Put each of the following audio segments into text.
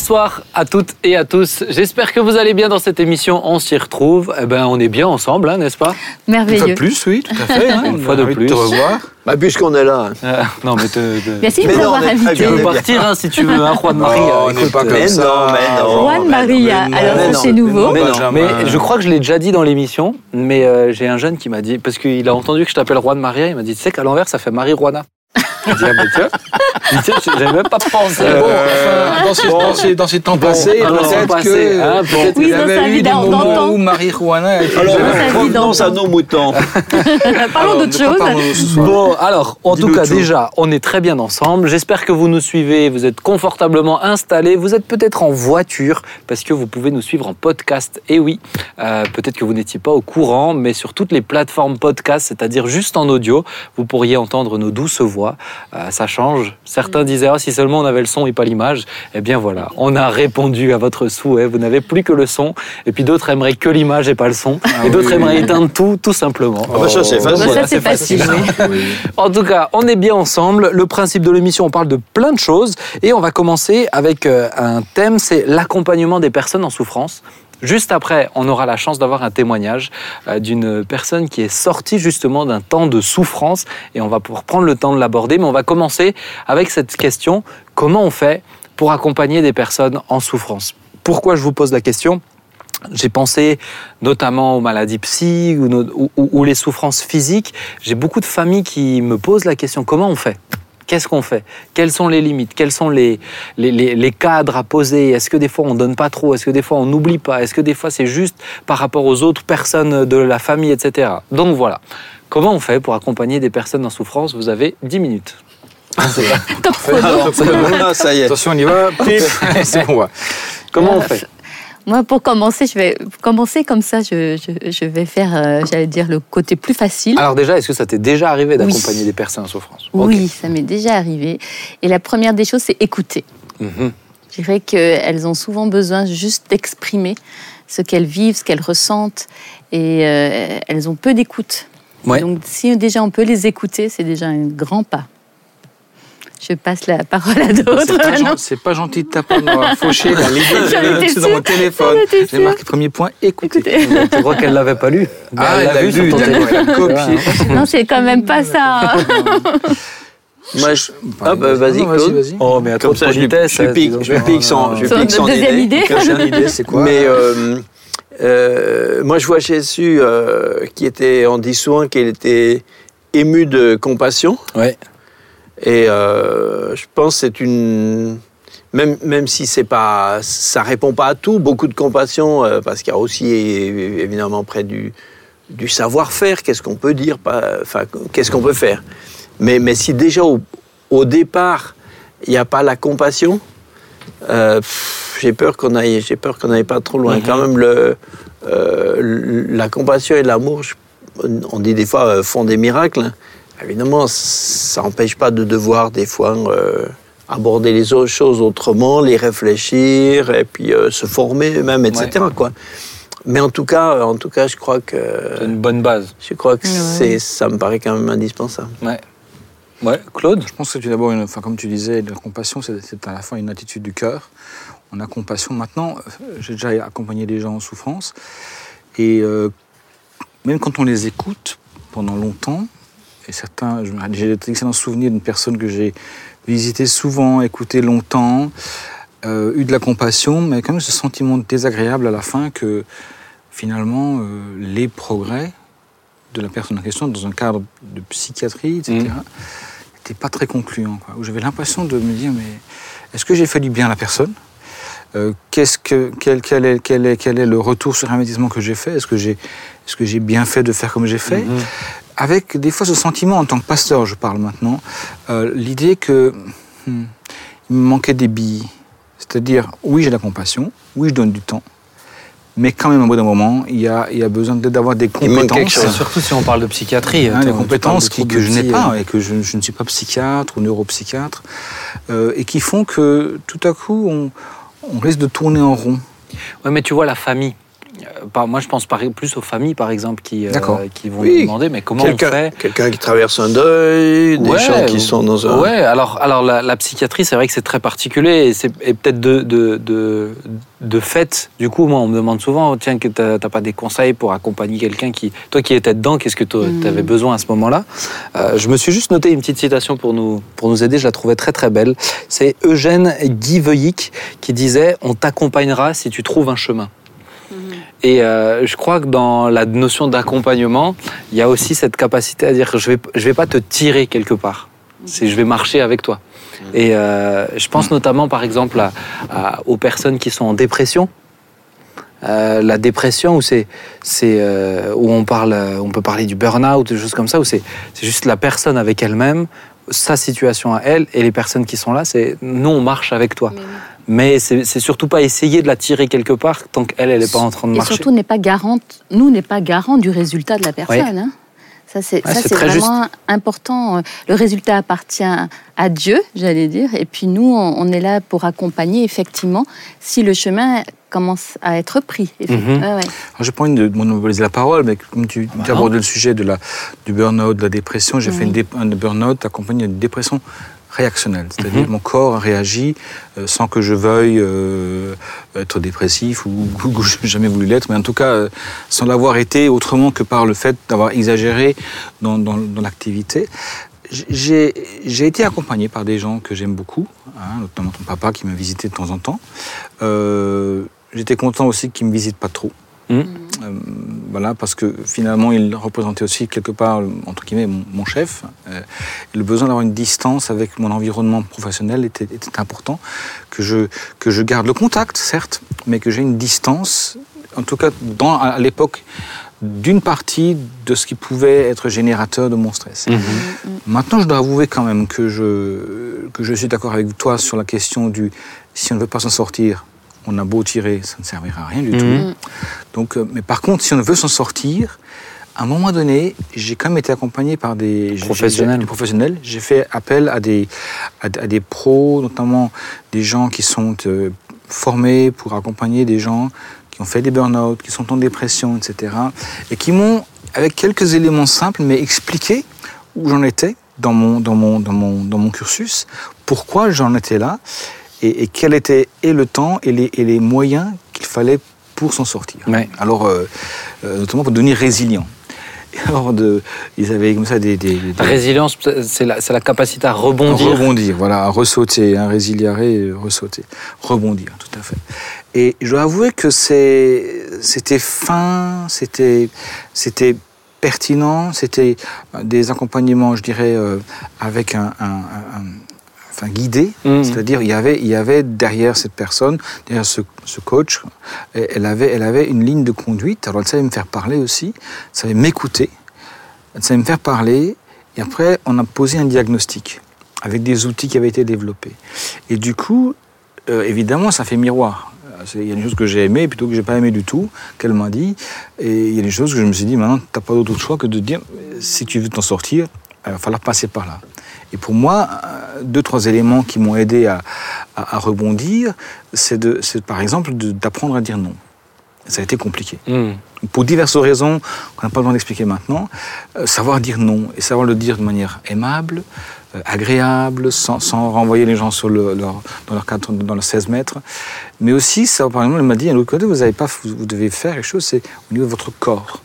Bonsoir à toutes et à tous. J'espère que vous allez bien dans cette émission. On s'y retrouve. Eh ben, on est bien ensemble, hein, n'est-ce pas? Une fois Merveilleux. de plus, oui, tout à fait. hein. Une On fois de plus. te revoir. Bah, puisqu'on est là. Euh, Non, mais te- te- Merci de Mais nous non, avoir on est très invités. tu peux partir hein, si tu veux, hein, Juan Maria. Non, on n'est pas comme mais ça. non, mais non. Juan Maria, mais alors c'est mais nouveau. non. Mais, non, mais je crois que je l'ai déjà dit dans l'émission, mais euh, j'ai un jeune qui m'a dit, parce qu'il a entendu que je t'appelle Juan Maria, il m'a dit, tu sais qu'à l'envers, ça fait Marie-Juana. J'ai dit, ah, mais tiens, tiens, j'avais même pas pensé. Euh, Bon, enfin, dans, ces, dans, ces, dans ces temps passés, ah non, peut-être passé, que hein, peut-être Oui, il y avait eu des moments où Marie-Juana a été... Alors, revenons à nos moutons. Parlons d'autre chose. Bon, alors, en tout cas, tout. déjà, on est très bien ensemble. J'espère que vous nous suivez, vous êtes confortablement installés, vous êtes peut-être en voiture, parce que vous pouvez nous suivre en podcast. Et oui, euh, peut-être que vous n'étiez pas au courant, mais sur toutes les plateformes podcast, c'est-à-dire juste en audio, vous pourriez entendre nos douces voix. Euh, ça change. Certains disaient, Ah, si seulement on avait le son et pas l'image. Eh bien voilà, on a répondu à votre souhait. Vous n'avez plus que le son. Et puis d'autres aimeraient que l'image et pas le son. et d'autres oui, aimeraient oui. éteindre tout, tout simplement. Ah bah ça, c'est Oh, facile. voilà, Ça, c'est facile. oui. en tout cas, on est bien ensemble. Le principe de l'émission, on parle de plein de choses. Et on va commencer avec euh, un thème, c'est l'accompagnement des personnes en souffrance. Juste après, on aura la chance d'avoir un témoignage euh, d'une personne qui est sortie justement d'un temps de souffrance. Et on va pouvoir prendre le temps de l'aborder. Mais on va commencer avec cette question, comment on fait pour accompagner des personnes en souffrance? Pourquoi je vous pose la question? J'ai pensé notamment aux maladies psy ou, les souffrances physiques. J'ai beaucoup de familles qui me posent la question. Comment on fait? Qu'est-ce qu'on fait? Quelles sont les limites? Quels sont les, les, les- les cadres à poser? Est-ce que des fois on donne pas trop? Est-ce que des fois on n'oublie pas? Est-ce que des fois c'est juste par rapport aux autres personnes de la famille, etc. Donc voilà. Comment on fait pour accompagner des personnes en souffrance? Vous avez 10 minutes. Top chrono. Ah, ça y est. Attention, on y va. Pip. C'est bon. ouais. Comment on fait? Moi, pour commencer, je vais commencer comme ça. Je, je- je vais faire, euh, j'allais dire, le côté plus facile. Alors déjà, est-ce que ça t'est déjà arrivé Oui. d'accompagner des personnes en souffrance? Oui, ça m'est déjà arrivé. Et la première des choses, c'est écouter. Mhm. Je dirais qu'elles ont souvent besoin juste d'exprimer ce qu'elles vivent, ce qu'elles ressentent, et euh, elles ont peu d'écoute. Ouais. Donc si déjà on peut les écouter, c'est déjà un grand pas. Je passe la parole à d'autres. c'est pas gentil de ta part de fauché étais là-dessus dans mon téléphone. J'ai marqué premier point, écoutez. Écoutez. Tu crois qu'elle l'avait pas lu? Ah, elle l'a vu sur vu, ton téléphone. a copié. Non, c'est quand même pas ça. hein. Moi, je- Hop, euh, vas-y, Claude. vas-y. Oh, mais à trop Comme de ça, je lui, hein, pique, je pique son, je pique son deuxième idée. Idée, c'est quoi? Mais euh, euh, moi, je vois Jésus euh, qui était, on dit souvent qu'il était ému de compassion. Ouais. Et euh, je pense que c'est une. Même, même si c'est pas, ça répond pas à tout, beaucoup de compassion, euh, parce qu'il y a aussi évidemment près du, du savoir-faire, qu'est-ce qu'on peut dire, pas, enfin, qu'est-ce qu'on peut faire. Mais, mais si déjà au, au départ, il n'y a pas la compassion, euh, j'ai peur qu'on aille, j'ai peur qu'on n'aille pas trop loin. Mhm. Quand même, le, euh, la compassion et l'amour, on dit des fois, font des miracles. Évidemment, ça n'empêche pas de devoir des fois euh, aborder les autres choses autrement, les réfléchir et puis euh, se former même, etc. Quoi. Mais en tout cas, en tout cas, je crois que C'est une bonne base. je crois que Ouais. c'est, ça me paraît quand même indispensable. Ouais. Ouais, Claude? Je pense que tu d'abord, une- enfin, comme tu disais, la compassion, c'est c'est à la fois une attitude du cœur. On a compassion. Maintenant, euh, j'ai déjà accompagné des gens en souffrance. Et euh, même quand on les écoute pendant longtemps, et certains, j'ai d'excellents souvenirs d'une personne que j'ai visitée souvent, écoutée longtemps, euh, eu de la compassion, mais quand même ce sentiment désagréable à la fin que finalement, euh, les progrès de la personne en question, dans un cadre de psychiatrie, etc., Mhm. n'étaient pas très concluants. Quoi. Où j'avais l'impression de me dire, mais est-ce que j'ai fait du bien à la personne? Euh, qu'est-ce que, quel, quel est, quel, est, quel est le retour sur investissement que j'ai fait? Est-ce que j'ai est-ce que j'ai bien fait de faire comme j'ai fait? Mhm. Avec des fois ce sentiment, en tant que pasteur, je parle maintenant, euh, l'idée que hmm, il me manquait des billes. C'est-à-dire, oui, j'ai la compassion, oui, je donne du temps, mais quand même, au bout d'un moment, il y a, il y a besoin d'avoir des compétences. chose. Surtout si on parle de psychiatrie. Hein, des compétences qui, que je n'ai pas euh, et que je, je ne suis pas psychiatre ou neuropsychiatre euh, et qui font que tout à coup on, on risque de tourner en rond. Ouais, mais tu vois, la famille. Euh, pas- moi, je pense par- plus aux familles, par exemple, qui, euh, qui vont Oui. demander mais comment on fait quelqu'un qui traverse un deuil, des Ouais, gens qui sont dans un. Ouais, alors, alors la, la psychiatrie, c'est vrai que c'est très particulier et, c'est et peut-être de, de, de, de fait. Du coup, moi, on me demande souvent tiens, que t'as t'as pas des conseils pour accompagner quelqu'un qui. Toi qui étais dedans, qu'est-ce que tu Mm. avais besoin à ce moment-là? Euh, Je me suis juste noté une petite citation pour nous, pour nous aider, je la trouvais très très belle. C'est Eugène Guy-Veuillic qui disait On t'accompagnera si tu trouves un chemin. Et euh, je crois que dans la notion d'accompagnement, il y a aussi cette capacité à dire je vais, je vais pas te tirer quelque part. C'est je vais marcher avec toi. Et euh, je pense notamment, par exemple, aux personnes qui sont en dépression. Euh, la dépression où c'est c'est euh, où on parle euh, on peut parler du burn-out des choses comme ça où c'est c'est juste la personne avec elle-même sa situation à elle et les personnes qui sont là c'est nous on marche avec toi mais c'est c'est surtout pas essayer de la tirer quelque part tant qu'elle elle est pas en train de Et marcher surtout, n'est pas garante, nous, n'est pas garant du résultat de la personne. hein. Ça, c'est Ouais, vraiment important. Le résultat appartient à Dieu, j'allais dire. Et puis nous, on, on est là pour accompagner, effectivement, si le chemin commence à être pris. Mhm. Ouais, ouais. Alors, j'ai pas envie de monopoliser la parole, mais comme tu, Bah tu le sujet de la, du burn-out, de la dépression, j'ai fait une dé- un burn-out accompagné d'une dépression C'est-à-dire Mhm. mon corps a réagi euh, sans que je veuille euh, être dépressif ou, ou que je n'ai jamais voulu l'être, mais en tout cas euh, sans l'avoir été autrement que par le fait d'avoir exagéré dans, dans- dans l'activité. J'ai j'ai été accompagné par des gens que j'aime beaucoup, hein, notamment ton papa qui m'a visité de temps en temps. Euh, J'étais content aussi qu'il ne me visite pas trop. Mhm. Euh, voilà, parce que finalement, il représentait aussi quelque part, entre guillemets, mon, mon chef. Euh, le besoin d'avoir une distance avec mon environnement professionnel était, était important. Que je, que je garde le contact, certes, mais que j'ai une distance, en tout cas dans, à l'époque, d'une partie de ce qui pouvait être générateur de mon stress. Mhm. Maintenant, je dois avouer quand même que je, que je suis d'accord avec toi sur la question du si on ne veut pas s'en sortir, on a beau tirer, ça ne servira à rien du Mhm. tout. Donc, euh, mais par contre, si on veut s'en sortir, à un moment donné, j'ai quand même été accompagné par des Professionnels. des professionnels. J'ai fait appel à des, à, à des pros, notamment des gens qui sont euh, formés pour accompagner des gens qui ont fait des burn-out, qui sont en dépression, etc. Et qui m'ont, avec quelques éléments simples, mais expliqué où j'en étais dans mon, dans, mon, dans, mon, dans mon cursus, pourquoi j'en étais là, et, et quel était et le temps et les, et les moyens qu'il fallait pour s'en sortir. Ouais. Alors, euh, euh, notamment pour devenir résilient. Alors, de, ils avaient comme ça des... des, des- La résilience, c'est la, capacité à rebondir. Rebondir, voilà, à ressauter, un résiliare, ressauter. Rebondir, tout à fait. Et je dois avouer que c'était fin, c'était pertinent, c'était des accompagnements, je dirais, euh, avec un, un- un- un- enfin, guidé. Mhm. C'est-à-dire, il y avait, il y avait derrière cette personne, derrière ce, ce coach, elle avait, elle avait une ligne de conduite. Alors, elle savait me faire parler aussi, elle savait m'écouter, elle savait me faire parler. Et après, on a posé un diagnostic avec des outils qui avaient été développés. Et du coup, euh, évidemment, ça fait miroir. Il y a des choses que j'ai aimées plutôt que j'ai pas aimé du tout, qu'elle m'a dit. Et il y a des choses que je me suis dit, maintenant, tu n'as pas d'autre choix que de dire, si tu veux t'en sortir, il va falloir passer par là. Et pour moi, euh, deux, trois éléments qui m'ont aidé à, à- à rebondir, c'est par exemple d'apprendre à dire non. Ça a été compliqué. Mhm. Pour diverses raisons qu'on n'a pas besoin d'expliquer maintenant, euh, savoir dire non et savoir le dire de manière aimable, euh, agréable, sans, sans renvoyer les gens sur le- leur, dans leur cadre, dans le 16 mètres. Mais aussi, ça, par exemple, elle m'a dit, à l'autre côté, vous, avez pas, vous, vous devez faire quelque chose, c'est au niveau de votre corps.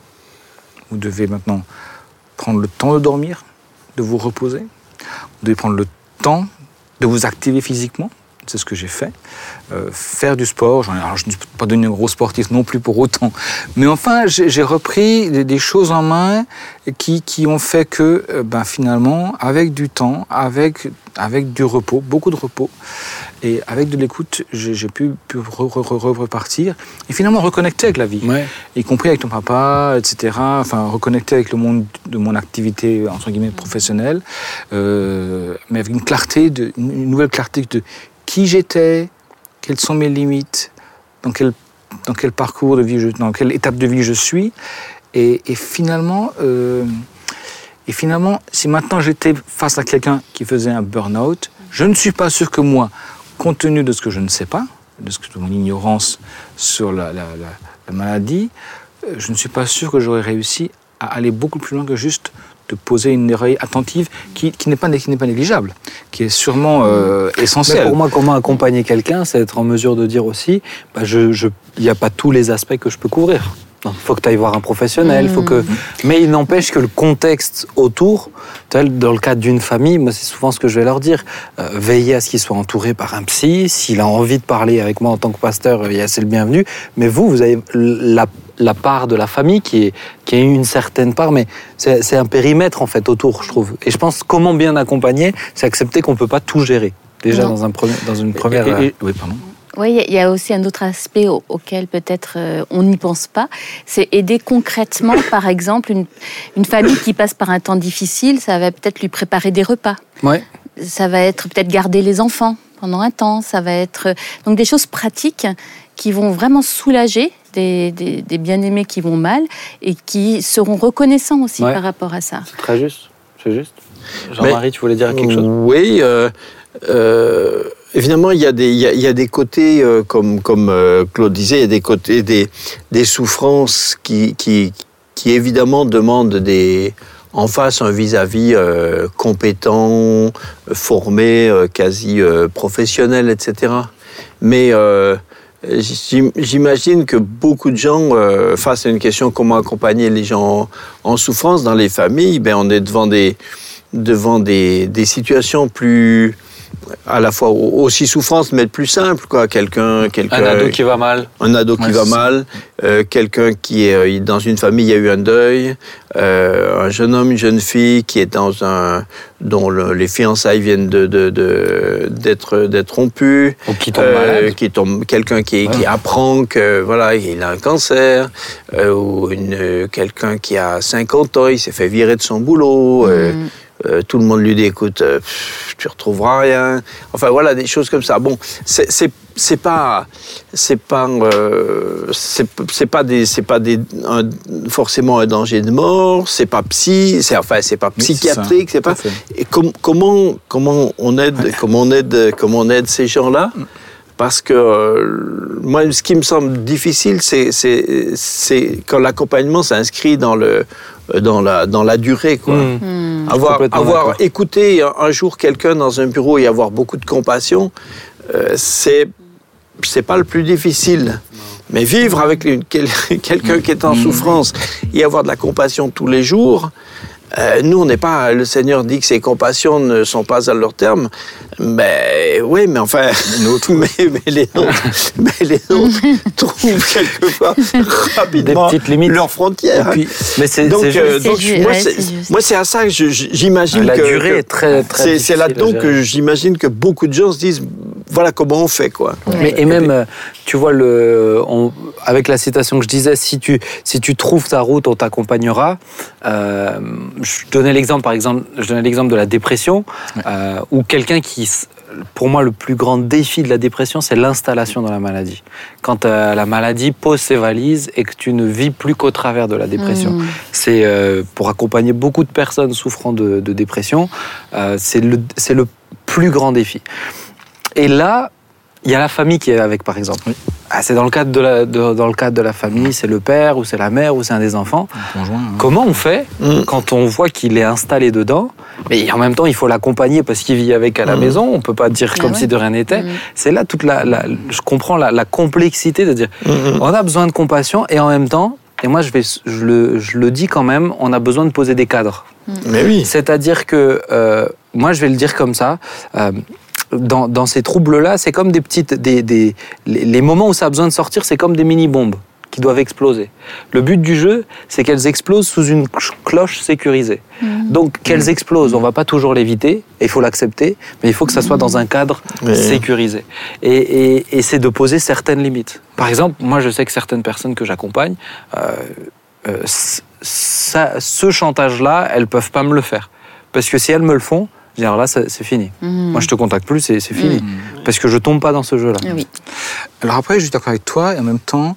Vous devez maintenant prendre le temps de dormir, de vous reposer. Devez prendre le temps de vous activer physiquement. C'est ce que j'ai fait. Euh, faire du sport. Ai- alors, je ne suis pas devenu un gros sportif non plus pour autant. Mais enfin, j'ai repris des, des choses en main qui, qui ont fait que, euh, ben, finalement, avec du temps, avec, avec du repos, beaucoup de repos, et avec de l'écoute, j'ai j'ai pu, pu re- re- re- repartir et finalement reconnecter avec la vie Ouais. y compris avec ton papa, etc. Enfin, reconnecter avec le monde de mon activité entre guillemets professionnelle, euh, mais avec une clarté, de, une nouvelle clarté de qui j'étais, quelles sont mes limites, dans quel, parcours de vie, je, dans quelle étape de vie je suis, et, et finalement. euh, et finalement, si maintenant j'étais face à quelqu'un qui faisait un burn-out, je ne suis pas sûr que moi, compte tenu de ce que je ne sais pas, de, mon ignorance sur la maladie, euh, je ne suis pas sûr que j'aurais réussi à aller beaucoup plus loin que juste de poser une oreille attentive qui, qui n'est pas, qui n'est pas négligeable, qui est sûrement euh, Mais essentielle. pour moi, comment accompagner quelqu'un, c'est être en mesure de dire aussi, bah, je, je, il n'y a pas tous les aspects que je peux couvrir. Il faut que tu ailles voir un professionnel, faut que... mais il n'empêche que le contexte autour, tel dans le cadre d'une famille, moi c'est souvent ce que je vais leur dire, euh, veillez à ce qu'il soit entouré par un psy, s'il a envie de parler avec moi en tant que pasteur, euh, c'est le bienvenu, mais vous, vous avez la, la part de la famille qui est, qui est une certaine part, mais c'est c'est un périmètre en fait autour, je trouve. Et je pense comment bien accompagner, c'est accepter qu'on ne peut pas tout gérer. Déjà Non. dans, un premier, dans une première... Et- et- oui, pardon. Oui, il y a- aussi un autre aspect au- auquel peut-être euh, on n'y pense pas, c'est aider concrètement, par exemple, une, une famille qui passe par un temps difficile, ça va peut-être lui préparer des repas, Ouais. ça va être peut-être garder les enfants pendant un temps, ça va être euh, donc des choses pratiques qui vont vraiment soulager des, des- des bien-aimés qui vont mal et qui seront reconnaissants aussi Ouais. par rapport à ça. C'est très juste. C'est juste. Jean-Marie, tu voulais dire quelque chose? Oui, euh, euh, évidemment, il y, a des, il, y a, il y a des côtés, euh, comme, comme euh, Claude disait, il y a des côtés, des, des souffrances qui, qui, qui évidemment demandent des, en face un vis-à-vis euh, compétent, formé, euh, quasi euh, professionnel, etc. Mais euh, j'imagine que beaucoup de gens, euh, face à une question comment accompagner les gens en, souffrance dans les familles, ben on est devant des, devant des situations plus à la fois aussi souffrantes mais plus simples quoi quelqu'un quelqu'un Un ado qui va mal. un ado qui Ouais, va mal, euh, quelqu'un qui est euh, dans une famille, il y a eu un deuil, euh, un jeune homme, une jeune fille qui est dans un dont le- les fiançailles viennent de de- de- d'être d'être rompues, Ou qui tombe euh, qui tombe quelqu'un qui, qui apprend que voilà il a un cancer, euh, ou une quelqu'un qui a 50 ans, il s'est fait virer de son boulot. euh, Mm. Euh, tout le monde lui dit écoute, euh, pff, tu retrouveras rien. Enfin voilà des choses comme ça. Bon, c'est c'est c'est pas c'est pas euh, c'est c'est pas des c'est pas des un- forcément un danger de mort. C'est pas psy. C'est enfin c'est pas psychiatrique. C'est pas. Et com- comment comment on aide comment on aide comment on aide ces gens-là? Parce que euh, moi, ce qui me semble difficile, c'est quand l'accompagnement s'inscrit dans le dans la dans la durée, quoi. Mm. Mm. Avoir, écouté un, un jour quelqu'un dans un bureau et avoir beaucoup de compassion, euh, c'est c'est pas le plus difficile. Mais vivre avec quelqu'un qui est en souffrance et avoir de la compassion tous les jours, euh, nous, on n'est pas. Le Seigneur dit que ces compassions ne sont pas à leur terme. Mais oui, mais enfin, mais, mais les nôtres, mais les nôtres trouvent quelquefois rapidement petites limites. leurs frontières. Et puis- mais c'est donc, c'est euh, donc, moi, ouais, c'est- c'est juste. moi, c'est à ça que je- j'imagine La que durée que est très, très c'est- C'est là-dedans que j'imagine que beaucoup de gens se disent voilà comment on fait quoi. Mais, et même, euh, tu vois, le, on- avec la citation que je disais, si tu, si tu trouves ta route, on t'accompagnera. Euh, je donnais l'exemple, par exemple, je donnais l'exemple de la dépression, euh, où quelqu'un qui, pour moi, le plus grand défi de la dépression, c'est l'installation dans la maladie. Quand euh, la maladie pose ses valises et que tu ne vis plus qu'au travers de la dépression. Mm. C'est euh, pour accompagner beaucoup de personnes souffrant de, de dépression, euh, c'est le, c'est le plus grand défi. Et là, il y a la famille qui est avec, par exemple. Ah, c'est dans le cadre de la, de- dans le cadre de la famille, c'est le père ou c'est la mère ou c'est un des enfants. Conjoint. hein. Comment on fait Mm. quand on voit qu'il est installé dedans, mais en même temps il faut l'accompagner parce qu'il vit avec à la Mm. maison. On peut pas dire Ah comme ouais. si de rien n'était. Mm. C'est là toute la, la- je comprends la, la complexité de dire Mhm. on a besoin de compassion et en même temps, et moi je vais, je le, je le dis quand même, on a besoin de poser des cadres. Mais oui. C'est-à-dire que, euh, moi je vais le dire comme ça, euh, dans, dans ces troubles-là, c'est comme des petites. Des, des- les, les moments où ça a besoin de sortir, c'est comme des mini-bombes qui doivent exploser. Le but du jeu, c'est qu'elles explosent sous une cl- cloche sécurisée. Donc qu'elles explosent, on va pas toujours l'éviter, il faut l'accepter, mais il faut que ça soit dans un cadre sécurisé. Et, et- et c'est de poser certaines limites. Par exemple, moi je sais que certaines personnes que j'accompagne, euh, euh, ça- ce chantage-là, elles peuvent pas me le faire. Parce que si elles me le font, je dis, alors là, c'est fini. Mm. Moi, je te contacte plus, c'est fini. Mm. Parce que je tombe pas dans ce jeu-là. Ah oui. Alors après, je suis d'accord avec toi, et en même temps,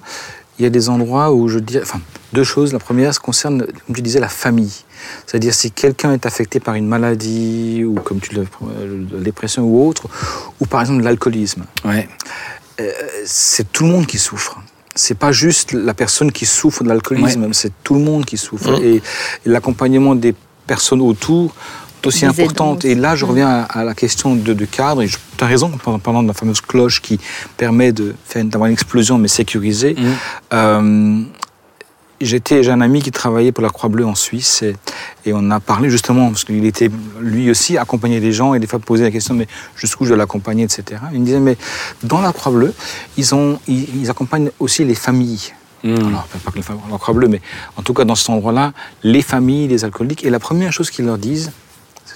il y a des endroits où je dis, enfin, deux choses. La première, ça concerne, comme tu disais, la famille. C'est-à-dire si quelqu'un est affecté par une maladie, ou comme tu le, la dépression ou autre, ou par exemple l'alcoolisme, Ouais. c'est tout le monde qui souffre. c'est pas juste la personne qui souffre de l'alcoolisme, c'est tout le monde qui souffre. Et, et l'accompagnement des personnes autour aussi Des important. aidants Et là, je reviens à, à la question de, de cadre. Et tu as raison, en parlant de la fameuse cloche qui permet d'avoir une explosion, mais sécurisée. Mhm. Euh, J'étais, j'ai un ami qui travaillait pour la Croix-Bleue en Suisse et, et on a parlé justement, parce qu'il était lui aussi accompagné des gens et des fois posé la question, mais jusqu'où je dois l'accompagner, etc. Il me disait, mais dans la Croix-Bleue, ils, ont, ils, ils accompagnent aussi les familles. Mm. Alors, pas que les familles, la Croix-Bleue, mais en tout cas dans cet endroit-là, les familles, les alcooliques. Et la première chose qu'ils leur disent,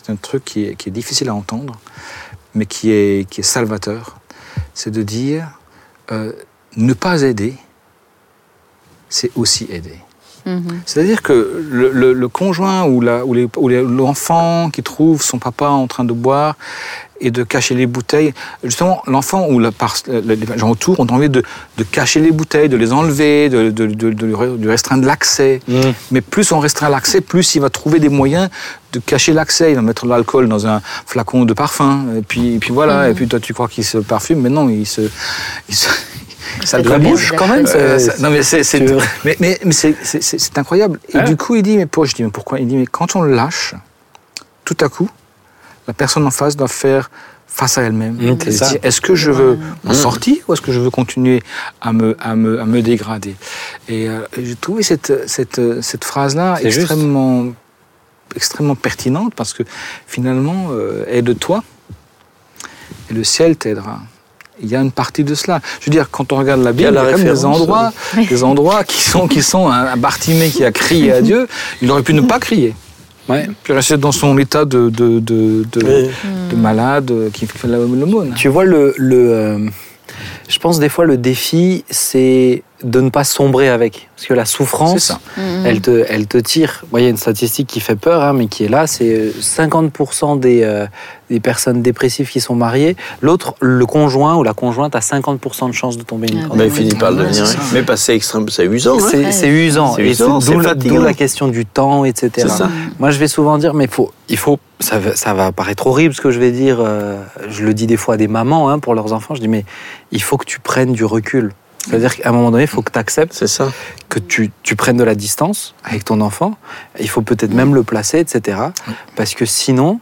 un truc qui est, qui est difficile à entendre, mais qui est, qui est salvateur, c'est de dire, euh, ne pas aider, c'est aussi aider. Mhm. C'est-à-dire que le, le- le conjoint ou la- ou les- ou l'enfant qui trouve son papa en train de boire et de cacher les bouteilles, justement, l'enfant ou la, par- les gens autour ont envie de, de cacher les bouteilles, de les enlever, de, de, de- de lui- de restreindre l'accès. Mm. Mais plus on restreint l'accès, plus il va trouver des moyens de cacher l'accès. Il va mettre de l'alcool dans un flacon de parfum, et puis, et puis voilà, et puis toi tu crois qu'il se parfume, mais non, il se... Il se ça bouche, merde. quand même. euh, ça- non mais c'est mais, mais, mais c'est- incroyable. Et du coup, il dit mais pour, je dis mais pourquoi? Il dit mais quand on le lâche, tout à coup, la personne en face doit faire face à elle-même. Mm, dire, Est-ce que je veux m'en Mm. sortir ou est-ce que je veux continuer à me, à me, à me dégrader? Et, euh, j'ai trouvé cette, cette, cette phrase-là juste. Extrêmement, pertinente parce que finalement, euh, aide-toi et le ciel t'aidera. Il y a une partie de cela. Je veux dire, quand on regarde la Bible, il y a quand même des endroits, des endroits qui sont, qui sont un, un Bartimée qui a crié à Dieu. Il aurait pu ne pas crier. Ouais. Puis rester dans son état de, de, de, de, Oui. de malade euh, qui fait la- l'aumône. Tu vois, le, le, euh, je pense des fois le défi, c'est de ne pas sombrer avec. Parce que la souffrance. Mhm. elle te, elle te tire. Moi, Il y a une statistique qui fait peur, hein, mais qui est là, c'est euh, 50% des, euh, des personnes dépressives qui sont mariées. L'autre, le conjoint ou la conjointe a 50% de chances de tomber une Ah. Mais il finit par le devenir. c'est ça. Mais parce que c'est extrême, c'est usant. hein. C'est c'est usant. C'est Et usant, c'est c'est d'où la- fatigant. d'où la question du temps, etc. C'est ça. Moi, je vais souvent dire, mais faut, il faut, ça va, ça va paraître horrible ce que je vais dire. euh, je le dis des fois à des mamans hein, pour leurs enfants. Je dis, mais il faut que tu prennes du recul. C'est-à-dire qu'à un moment donné, il faut que tu acceptes ça. que tu, tu prennes de la distance avec ton enfant. Il faut peut-être même le placer, etc. Parce que sinon,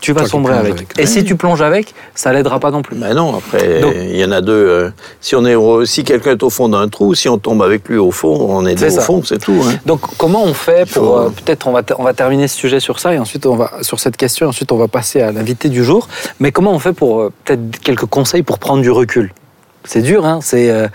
tu vas Toi sombrer avec. avec. Et si tu plonges avec, ça l'aidera pas non plus. Mais non, après, il y en a deux. euh, si on est, si quelqu'un est au fond d'un trou, si on tombe avec lui au fond, on est deux au fond, c'est tout. hein. Donc, comment on fait pour. faut- euh, Peut-être on va, on va terminer ce sujet sur ça et ensuite on va sur cette question. Et ensuite, on va passer à l'invité du jour. Mais comment on fait pour euh, peut-être quelques conseils pour prendre du recul? C'est dur, hein. C'est euh,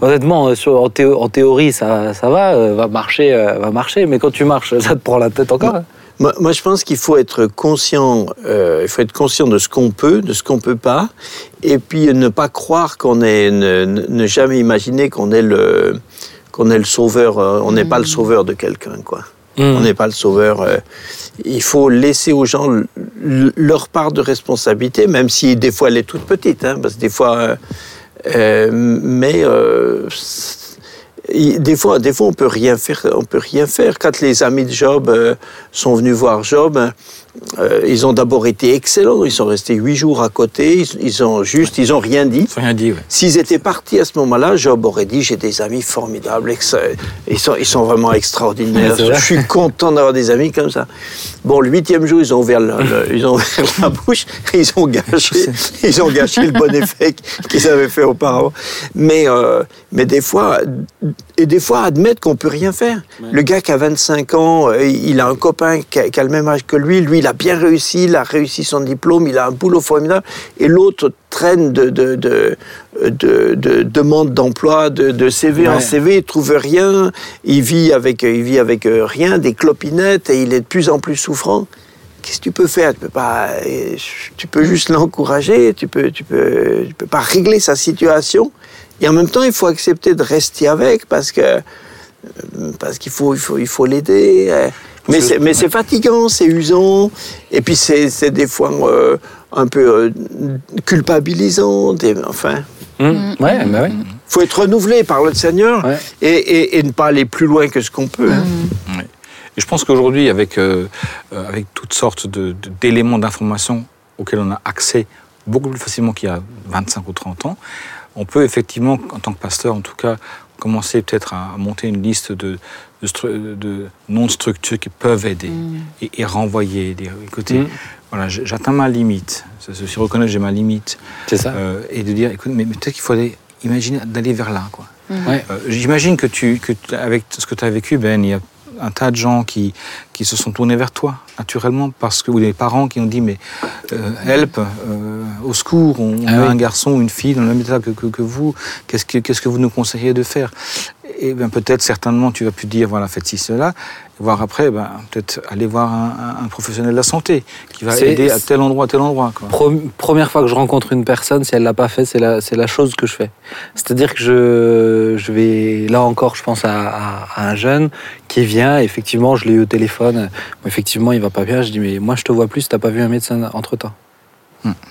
honnêtement euh, sur- en, théo- en théorie ça, ça va, euh, va marcher, euh, va marcher. Mais quand tu marches, ça te prend la tête encore. hein. Moi, moi, je pense qu'il faut être conscient. euh, il faut être conscient de ce qu'on peut, de ce qu'on peut pas, et puis ne pas croire qu'on est, ne, jamais imaginer qu'on est le, qu'on est le sauveur. euh, on n'est pas le sauveur de quelqu'un, quoi. On n'est pas le sauveur. euh, il faut laisser aux gens leur part de responsabilité, même si des fois elle est toute petite, hein, parce que des fois. Euh, mais euh, des fois, des fois, on peut rien faire. On peut rien faire. Quand les amis de Job euh, sont venus voir Job, euh, ils ont d'abord été excellents. Ils sont restés huit jours à côté. Ils, ils ont juste, ils ont rien dit. Rien dit. ouais. S'ils étaient partis à ce moment-là, Job aurait dit j'ai des amis formidables, ils sont, ils sont vraiment extraordinaires. Vrai. Je suis content d'avoir des amis comme ça. Bon, le huitième jour, ils ont ouvert, le- le- ils ont ouvert la bouche, et ils ont gâché, ils ont gâché le bon effet qu'ils avaient fait auparavant. Mais, euh, mais des fois, et des fois admettre qu'on peut rien faire. Le gars qui a 25 ans, euh, il a un copain qui a, qui a le même âge que lui. Lui, il a bien réussi, il a réussi son diplôme, il a un boulot formidable. Et l'autre traîne de, de, de, de, de demandes d'emploi, de, de CV en. CV, il trouve rien. Il vit avec, il vit avec euh, rien, des clopinettes, et il est de plus en plus souffrant. Qu'est-ce que tu peux faire? Tu peux pas, euh, tu peux juste l'encourager. Tu peux, tu peux, tu peux pas régler sa situation. Et en même temps, il faut accepter de rester avec parce que euh, parce qu'il faut, il faut, il faut l'aider. euh. Mais c'est, mais c'est fatigant, c'est usant, et puis c'est, c'est des fois euh, un peu euh, culpabilisant. des- enfin, Hum, Ouais, bah ouais. faut être renouvelé par le Seigneur Ouais. et, et- et ne pas aller plus loin que ce qu'on peut. hein. Et je pense qu'aujourd'hui, avec, euh, avec toutes sortes d'éléments d'information auxquels on a accès beaucoup plus facilement qu'il y a 25 ou 30 ans, on peut effectivement, en tant que pasteur en tout cas, commencer peut-être à monter une liste de, de, stru- de noms de structures qui peuvent aider Mm. et, et renvoyer. Dire, écoutez, Mm. voilà, j'atteins ma limite. C'est aussi reconnaître que j'ai ma limite. C'est ça. Euh, et de dire, écoute, mais, mais peut-être qu'il faut aller imaginer d'aller vers là. Quoi. Ouais. Euh, J'imagine que, tu, que tu- avec ce que tu as vécu, Ben, il y a un tas de gens qui, qui se sont tournés vers toi, naturellement, parce que, ou des parents qui ont dit, mais euh, help, euh, au secours, on, on Ah a oui. un garçon ou une fille dans le même état que, que, que vous, qu'est-ce que, qu'est-ce que vous nous conseillez de faire? Et bien peut-être, certainement, tu vas pu dire, voilà, faites ci, cela, voir après, ben, peut-être aller voir un, professionnel de la santé qui va aider à tel endroit, à tel endroit. Quoi. Première fois que je rencontre une personne, si elle l'a pas fait, c'est la, c'est la chose que je fais. C'est-à-dire que je, je vais, là encore, je pense à, à- à un jeune qui vient, effectivement, je l'ai eu au téléphone, effectivement, il va pas bien, je dis, mais moi, je te vois plus, t'as pas vu un médecin entre-temps. Hmm.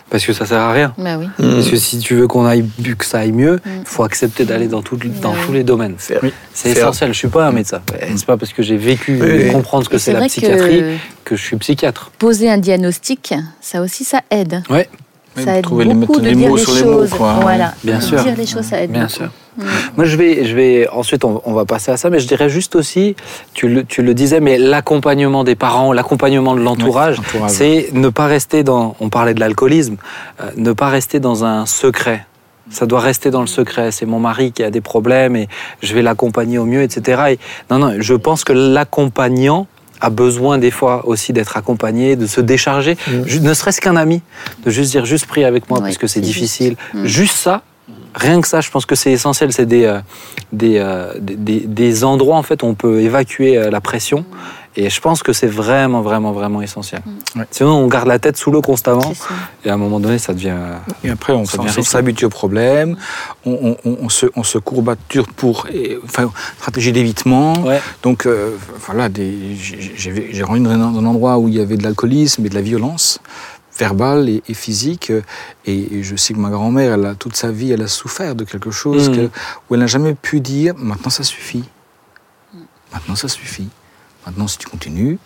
Parce que ça sert à rien. Bah oui. Mm. Parce que si tu veux qu'on aille, que ça aille mieux, il Mm. faut accepter d'aller dans, tout- dans Ouais. tous les domaines. Oui. C'est essentiel. Je suis pas un médecin. C'est pas parce que j'ai vécu Oui, et comprendre ce que c'est la psychiatrie que... que je suis psychiatre. poser un diagnostic, ça aussi, ça aide. Ouais, Ça aide trouver les, beaucoup mettre de les dire mots les sur les choses. mots. Quoi. Voilà. Bien sûr. Dire les choses, ça aide bien beaucoup. sûr. Mm. Moi, je vais, je vais ensuite, on, on va passer à ça, mais je dirais juste aussi, tu le, tu le disais, mais l'accompagnement des parents, l'accompagnement de l'entourage, c'est ne pas rester dans, on parlait de l'alcoolisme, euh, ne pas rester dans un secret. Ça doit rester dans le secret. C'est mon mari qui a des problèmes et je vais l'accompagner au mieux, etc. Et, non, non, je pense que l'accompagnant a besoin des fois aussi d'être accompagné, de se décharger, Ju- ne serait-ce qu'un ami, de juste dire juste prie avec moi Ouais, parce que c'est difficile. juste. Mm. Juste ça, rien que ça, je pense que c'est essentiel. C'est des, euh, des, euh, des, des- des endroits en fait où on peut évacuer euh, la pression. Et je pense que c'est vraiment, vraiment, vraiment essentiel. Ouais. Sinon, on garde la tête sous l'eau constamment. Et à un moment donné, ça devient. Et après, on, s'habitue au problème, on, on- on se, on se courbature pour. et- enfin, stratégie d'évitement. Ouais. Donc, euh, voilà, j'ai- rendu dans un endroit où il y avait de l'alcoolisme et de la violence verbale et, et physique. Et, et je sais que ma grand-mère, elle a toute sa vie, elle a souffert de quelque chose Mhm. que- où elle n'a jamais pu dire maintenant ça suffit. Maintenant ça suffit. Maintenant, si tu continues,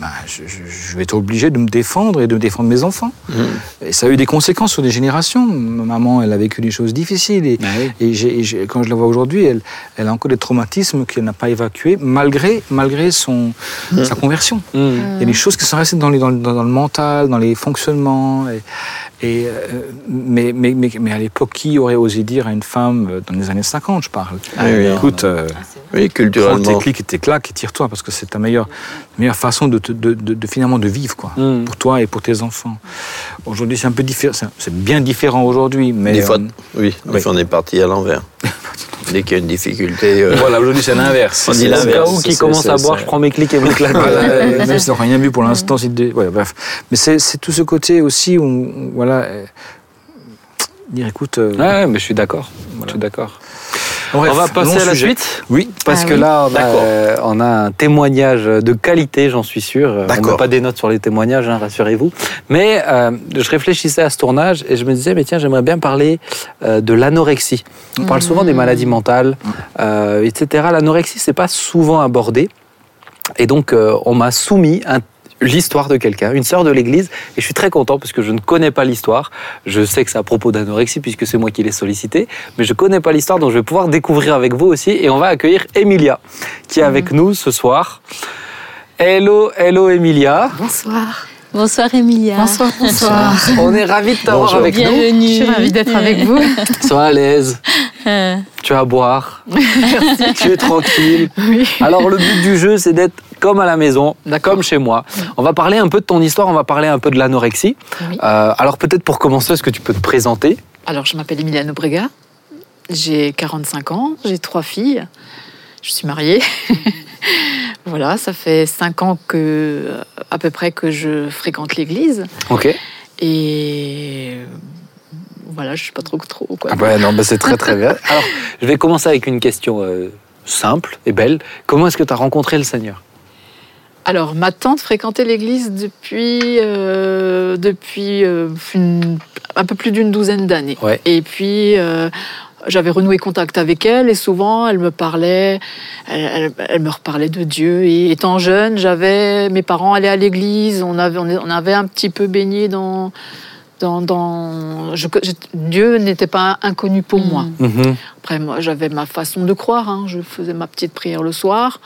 ben, je, je- je vais être obligé de me défendre et de défendre mes enfants. Mm. Et ça a eu des conséquences sur des générations. Ma maman, elle a vécu des choses difficiles. Et, oui. et j'ai- et j'ai- quand je la vois aujourd'hui, elle, elle a encore des traumatismes qu'elle n'a pas évacués, malgré, malgré son, sa conversion. Mm. Il y a des choses qui sont restées dans, les- dans, le- dans le mental, dans les fonctionnements. Et, et, euh, mais, mais, mais, mais à l'époque, qui aurait osé dire à une femme, euh, dans les années 50, je parle, Ah oui, écoute, euh, Oui, prends tes culturellement. clics et tes claques et tire-toi, parce que c'est ta meilleure, meilleure façon de, de, de- de finalement de vivre, quoi, Mm. pour toi et pour tes enfants. Aujourd'hui, c'est un peu différent, c'est- c'est bien différent aujourd'hui, mais Des fois, euh, oui, des oui. fois, on est parti à l'envers. Dès qu'il y a une difficulté. euh, voilà, aujourd'hui c'est l'inverse. On dit C'est- Au l'inverse. cas où qui commence à boire, je prends mes clics et mes claques. Voilà, même si on n'a rien vu pour l'instant. ouais, bref. Mais c'est c'est tout ce côté aussi où, voilà, euh, dire écoute. euh, Ouais, mais je suis d'accord. Je Voilà. suis d'accord. Bref, on va passer à la sujet. suite? Oui. Parce Ah que oui. là, on a, D'accord. euh, on a un témoignage de qualité, j'en suis sûr. On n'a pas des notes sur les témoignages, hein, rassurez-vous. Mais euh, je réfléchissais à ce tournage et je me disais, mais tiens, j'aimerais bien parler euh, de l'anorexie. On parle souvent des maladies mentales, euh, etc. L'anorexie, c'est pas souvent abordé. Et donc, euh, on m'a soumis un- l'histoire de quelqu'un, une sœur de l'église, et je suis très content parce que je ne connais pas l'histoire. Je sais que c'est à propos d'anorexie puisque c'est moi qui l'ai sollicité, mais je connais pas l'histoire, donc je vais pouvoir découvrir avec vous aussi. Et on va accueillir Emilia, qui est avec nous ce soir. Hello, hello Emilia. Bonsoir. Bonsoir Emilia. Bonsoir, bonsoir. On est ravis de t'avoir avec nous. Bienvenue. Je suis ravie d'être avec vous. Sois à l'aise, Euh, tu as à boire, tu es tranquille. Oui. Alors le but du jeu, c'est d'être comme à la maison, comme chez moi. On va parler un peu de ton histoire, on va parler un peu de l'anorexie. Oui. Euh, alors peut-être pour commencer, est-ce que tu peux te présenter? Alors, je m'appelle Emiliano Brega. J'ai 45 ans. J'ai trois filles. Je suis mariée. voilà, ça fait 5 ans que, à peu près que je fréquente l'église. Ok. Et voilà, je sais pas trop trop quoi. Ah bah non, bah c'est très très bien. Alors je vais commencer avec une question euh, simple et belle. Comment est-ce que tu as rencontré le Seigneur? Alors, ma tante fréquentait l'église depuis, euh, depuis euh, une- un peu plus d'une douzaine d'années. Ouais. Et puis, euh, j'avais renoué contact avec elle et souvent, elle me parlait, elle, elle- elle me reparlait de Dieu. Et étant jeune, j'avais mes parents allaient à l'église, on avait, on on avait un petit peu baigné dans, Dans, dans- je- je- Dieu n'était pas inconnu pour Mm. moi. Mhm. Après, moi, j'avais ma façon de croire. hein. Je faisais ma petite prière le soir.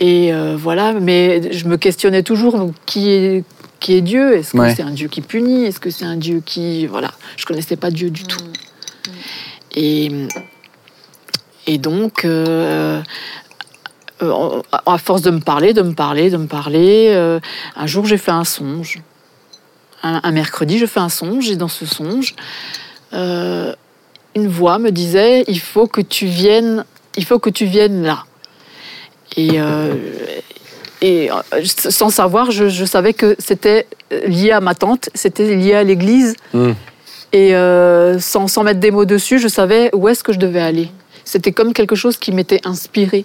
Et euh, voilà, mais je me questionnais toujours donc, qui est, qui est Dieu? Est-ce que Ouais. c'est un Dieu qui punit? Est-ce que c'est un Dieu qui. Voilà, je connaissais pas Dieu du tout. Et, donc, euh, euh, à force de me parler, de me parler, de me parler, euh, un jour j'ai fait un songe. Un, mercredi, je fais un songe, et dans ce songe, une voix me disait il faut que tu viennes, là. Et, sans savoir, je, savais que c'était lié à ma tante, c'était lié à l'église. Mm. Et euh, sans, sans mettre des mots dessus, je savais où est-ce que je devais aller. C'était comme quelque chose qui m'était inspiré.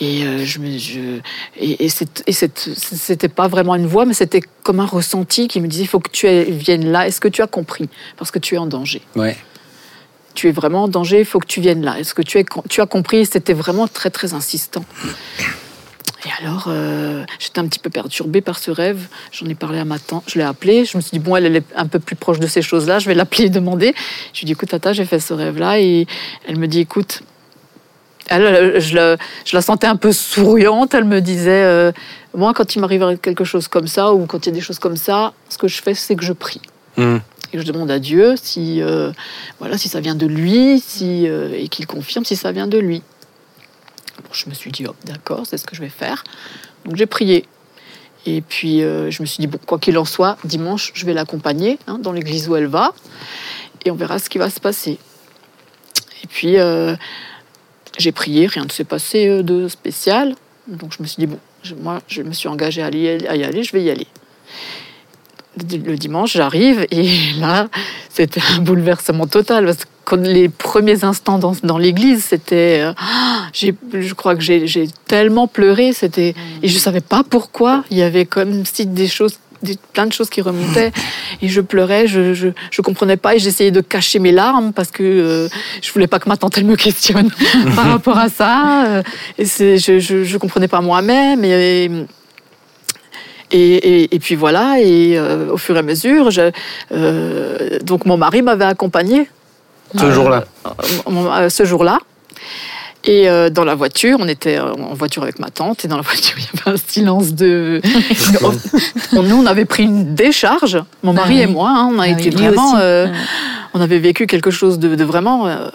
Et euh, je et, et c'était pas vraiment une voix, mais c'était comme un ressenti qui me disait il faut que tu viennes là. Est-ce que tu as compris? Parce que tu es en danger Ouais. tu es vraiment en danger, il faut que tu viennes là. Est-ce que tu, es, tu as compris? C'était vraiment très, très insistant. Et alors, euh, j'étais un petit peu perturbée par ce rêve. J'en ai parlé à ma tante, je l'ai appelée. Je me suis dit, bon, elle, est un peu plus proche de ces choses-là, je vais l'appeler et demander. Je lui ai dit, écoute, Tata, j'ai fait ce rêve-là. Et elle me dit, écoute, elle, je, la, je la sentais un peu souriante. Elle me disait, euh, moi, quand il m'arrive quelque chose comme ça, ou quand il y a des choses comme ça, ce que je fais, c'est que je prie. Mm. Et je demande à Dieu si, euh, voilà, si ça vient de lui si, et qu'il confirme si ça vient de lui. Je me suis dit, d'accord, c'est ce que je vais faire. Donc j'ai prié. Et puis euh, je me suis dit, bon, quoi qu'il en soit, dimanche, je vais l'accompagner hein, dans l'église où elle va. Et on verra ce qui va se passer. Et puis euh, j'ai prié, rien ne s'est passé euh, de spécial. Donc je me suis dit, bon, moi, je me suis engagée à y aller, à y aller, je vais y aller le dimanche, j'arrive et là, c'était un bouleversement total. Parce que quand les premiers instants dans, dans l'église, c'était. euh, ah, je crois que j'ai tellement pleuré. C'était Et je ne savais pas pourquoi. Il y avait comme si des choses. des- plein de choses qui remontaient et je pleurais, je, je, je comprenais pas et j'essayais de cacher mes larmes parce que euh, je voulais pas que ma tante elle me questionne par rapport à ça euh, et je, je, je comprenais pas moi-même et, et, et, et puis voilà, et euh, au fur et à mesure, je, euh, donc mon mari m'avait accompagné Ce jour-là. euh, ce jour-là. Et euh, dans la voiture, on était euh, en voiture avec ma tante, et dans la voiture, il y avait un silence de. nous, on avait pris une décharge, mon Bah mari oui. et moi, hein, on a Ah été oui, vraiment. euh, on avait vécu quelque chose de, de vraiment. euh,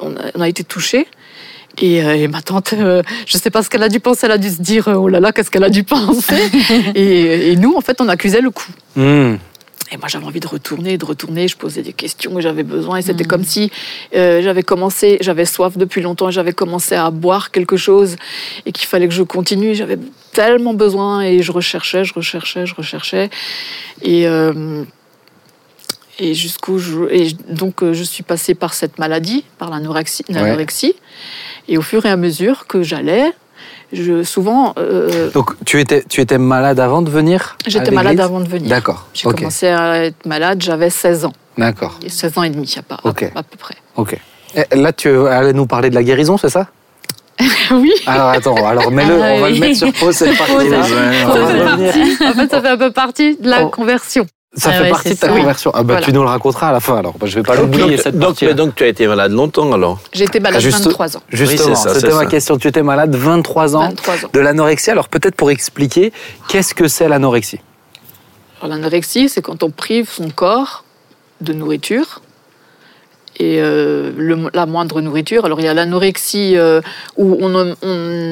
on, a, on a été touchés. Et, euh, et ma tante, euh, je ne sais pas ce qu'elle a dû penser, elle a dû se dire oh là là, qu'est-ce qu'elle a dû penser. et, et nous, en fait, on accusait le coup. Mm. Et moi, j'avais envie de retourner, de retourner. Je posais des questions que j'avais besoin. Et c'était Mhm. comme si euh, j'avais commencé, j'avais soif depuis longtemps, j'avais commencé à boire quelque chose et qu'il fallait que je continue. J'avais tellement besoin et je recherchais, je recherchais, je recherchais. Et, euh, et jusqu'où je, et donc euh, je suis passée par cette maladie, par l'anorexie. l'anorexie. Et au fur et à mesure que j'allais, je, souvent, euh, Donc, tu étais, tu étais malade avant de venir j'étais malade avant de venir. D'accord. J'ai Ok. commencé à être malade, j'avais 16 ans. D'accord. Et 16 ans et demi, à, part, à peu près. Ok. Et Là, tu allais nous parler de la guérison, c'est ça? Oui, Alors attends, alors mets-le, Ah on va le mettre sur pause cette partie-là. En fait, ça fait un peu partie de la Oh. conversion. Ça Ah fait ouais, partie de ta ça. conversion. Ah bah Voilà. tu nous le raconteras à la fin alors. Bah, je vais pas l'oublier cette donc, partie. mais donc tu as été malade longtemps alors J'ai été malade Ah, juste- 23 ans. Justement, Oui, c'était ma ça. question. Tu étais malade 23 ans 23 ans. de l'anorexie. Alors peut-être pour expliquer, qu'est-ce que c'est l'anorexie? L'anorexie, c'est quand on prive son corps de nourriture. Et euh, le- la moindre nourriture. Alors, il y a l'anorexie euh, où on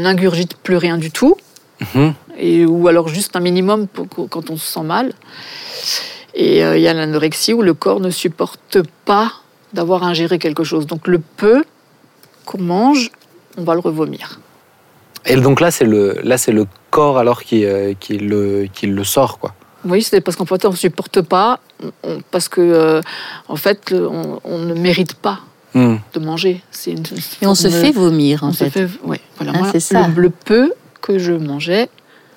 n'ingurgite plus rien du tout. Mhm. Et, ou alors juste un minimum pour- quand on se sent mal. Et euh, il y a l'anorexie où le corps ne supporte pas d'avoir ingéré quelque chose. Donc le peu qu'on mange, on va le revomir. Et donc là, c'est le, là, c'est le corps alors qui, euh, qui, le, qui le sort quoi. Oui, c'est parce qu'en fait, on ne supporte pas, on- parce que euh, en fait, on, on ne mérite pas Hmm. de manger. C'est une, Et on se fait vomir, en on fait. fait- ouais, voilà. Ah, Moi, c'est ça. Le, le peu que je mangeais,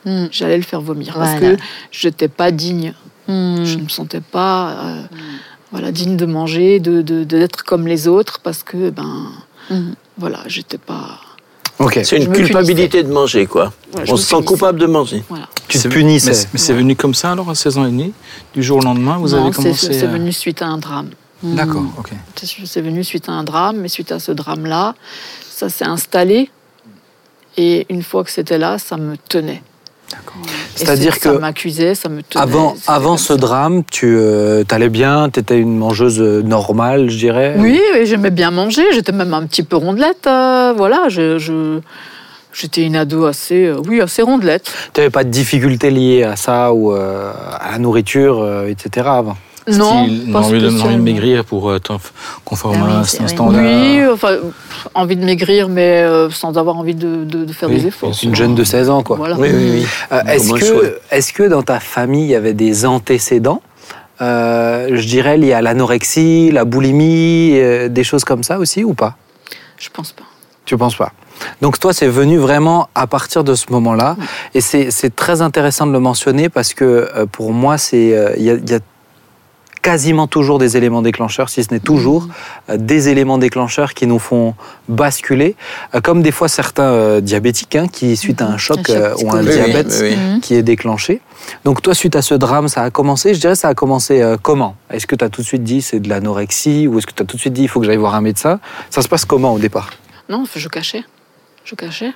Hmm. j'allais le faire vomir parce que je n'étais pas digne. Hmm. Je ne me sentais pas euh, voilà, digne de manger, de, de- d'être comme les autres, parce que, ben, voilà, j'étais pas. Ok. C'est une culpabilité de manger, quoi. On se sent punissais. coupable de manger. Voilà. Tu te punissais. Mais, mais c'est venu comme ça alors à 16 ans et demi Du jour au lendemain, vous Non, avez commencé c'est venu suite à un drame. D'accord, ok. C'est c'est venu suite à un drame, mais suite à ce drame-là, ça s'est installé. Et une fois que c'était là, ça me tenait. C'est-à-dire c'est- ça que m'accusait, ça me tenait. Avant, avant ce ça. drame, tu euh, allais bien, tu étais une mangeuse euh, normale, je dirais? Oui, oui, j'aimais bien manger. J'étais même un petit peu rondelette. euh, voilà, je, je- j'étais une ado assez, euh, oui, assez rondelette. Tu n'avais pas de difficultés liées à ça ou euh, à la nourriture, euh, etc. avant? Non, Style, pas envie, de, envie de maigrir pour euh, être conforme Ah oui, à c'est un standard. Oui, enfin, envie de maigrir, mais euh, sans avoir envie de, de- de faire Oui, des efforts. Une jeune de 16 ans, quoi. Voilà. Oui, oui, oui. Euh, est-ce, que, est-ce que dans ta famille, il y avait des antécédents? Euh, je dirais liés à l'anorexie, la boulimie, euh, des choses comme ça aussi ou pas? Je pense pas. Tu penses pas? Donc toi, c'est venu vraiment à partir de ce moment-là. Et c'est, c'est très intéressant de le mentionner parce que euh, pour moi, c'est euh, il y, y a quasiment toujours des éléments déclencheurs, si ce n'est toujours euh, des éléments déclencheurs qui nous font basculer, Euh, comme des fois certains euh, diabétiques hein, qui, suite à un choc, choc euh, ou un psychologique. diabète, Oui, oui, oui. Mhm. qui est déclenché. Donc toi, suite à ce drame, ça a commencé, je dirais, ça a commencé euh, comment? Est-ce que tu as tout de suite dit c'est de l'anorexie ou est-ce que tu as tout de suite dit il faut que j'aille voir un médecin? Ça se passe comment au départ? Non, je cachais. Je cachais.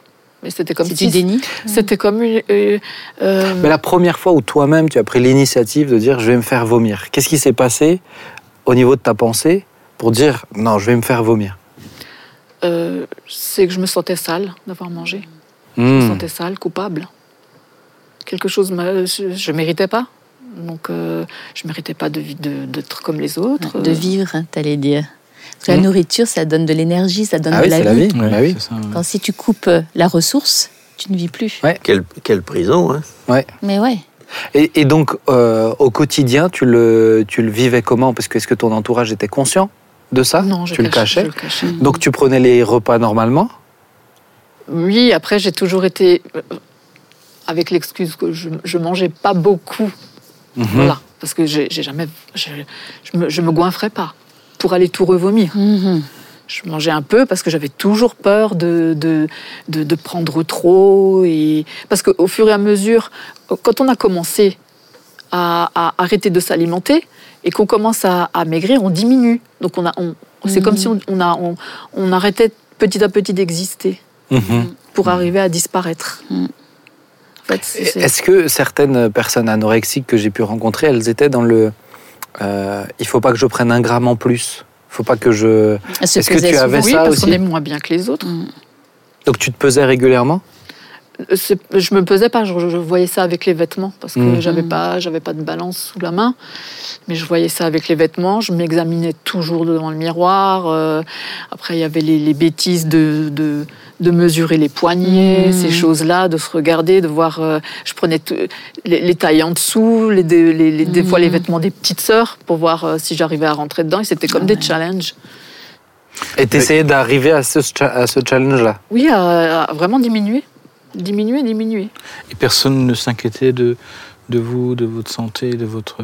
Mais c'était comme si du déni. C'était comme une. euh, euh, Mais la première fois où toi-même tu as pris l'initiative de dire je vais me faire vomir, qu'est-ce qui s'est passé au niveau de ta pensée pour dire non, je vais me faire vomir? euh, c'est que je me sentais sale d'avoir mangé. Je me Hmm. sentais sale, coupable. Quelque chose, je ne méritais pas. Donc, euh, je ne méritais pas de vi- de- d'être comme les autres. De vivre, t'allais dire. Parce que la Mhm. nourriture, ça donne de l'énergie, ça donne Ah de oui, la c'est la vie. vie. Ouais, Bah oui. c'est ça, ouais. Quand si tu coupes euh, la ressource, tu ne vis plus. Ouais. Quelle, quelle prison, hein Mais ouais. Et, et donc euh, au quotidien, tu le, tu le vivais comment? Parce que est-ce que ton entourage était conscient de ça? Non, je Tu le cachais je le cachais. Donc tu prenais les repas normalement? Oui, après, j'ai toujours été. euh, Avec l'excuse que je, je mangeais pas beaucoup. Mhm. Voilà. Parce que j'ai j'ai jamais. Je, je, me, je me goinfrais pas pour aller tout revomir. Mhm. Je mangeais un peu parce que j'avais toujours peur de, de, de, de prendre trop. Et... Parce qu'au fur et à mesure, quand on a commencé à, à arrêter de s'alimenter et qu'on commence à, à maigrir, on diminue. Donc on a, on, c'est Mhm. comme si on, on, a, on, on arrêtait petit à petit d'exister Mhm. pour arriver à disparaître. Mhm. En fait, Est-ce que certaines personnes anorexiques que j'ai pu rencontrer, elles étaient dans le euh, il faut pas que je prenne un gramme en plus faut pas que je Est-ce que pesait tu avais souvent. oui, ça parce qu'on aussi est moins bien que les autres. Mhm. donc tu te pesais régulièrement? Je me pesais pas, je, je voyais ça avec les vêtements parce que Mhm. j'avais pas, j'avais pas de balance sous la main, mais je voyais ça avec les vêtements. Je m'examinais toujours devant le miroir. euh, après, il y avait les, les bêtises de, de, de mesurer les poignets, Mhm. ces choses-là, de se regarder, de voir. euh, je prenais les, les tailles en dessous, les, les- les- des fois les Mhm. vêtements des petites sœurs pour voir euh, si j'arrivais à rentrer dedans. Et c'était comme Ah des challenges. et t'essayais d'arriver à ce, cha- à ce challenge là Oui, à, à vraiment diminuer, diminuer, diminuer. Et personne ne s'inquiétait de, de vous, de votre santé, de votre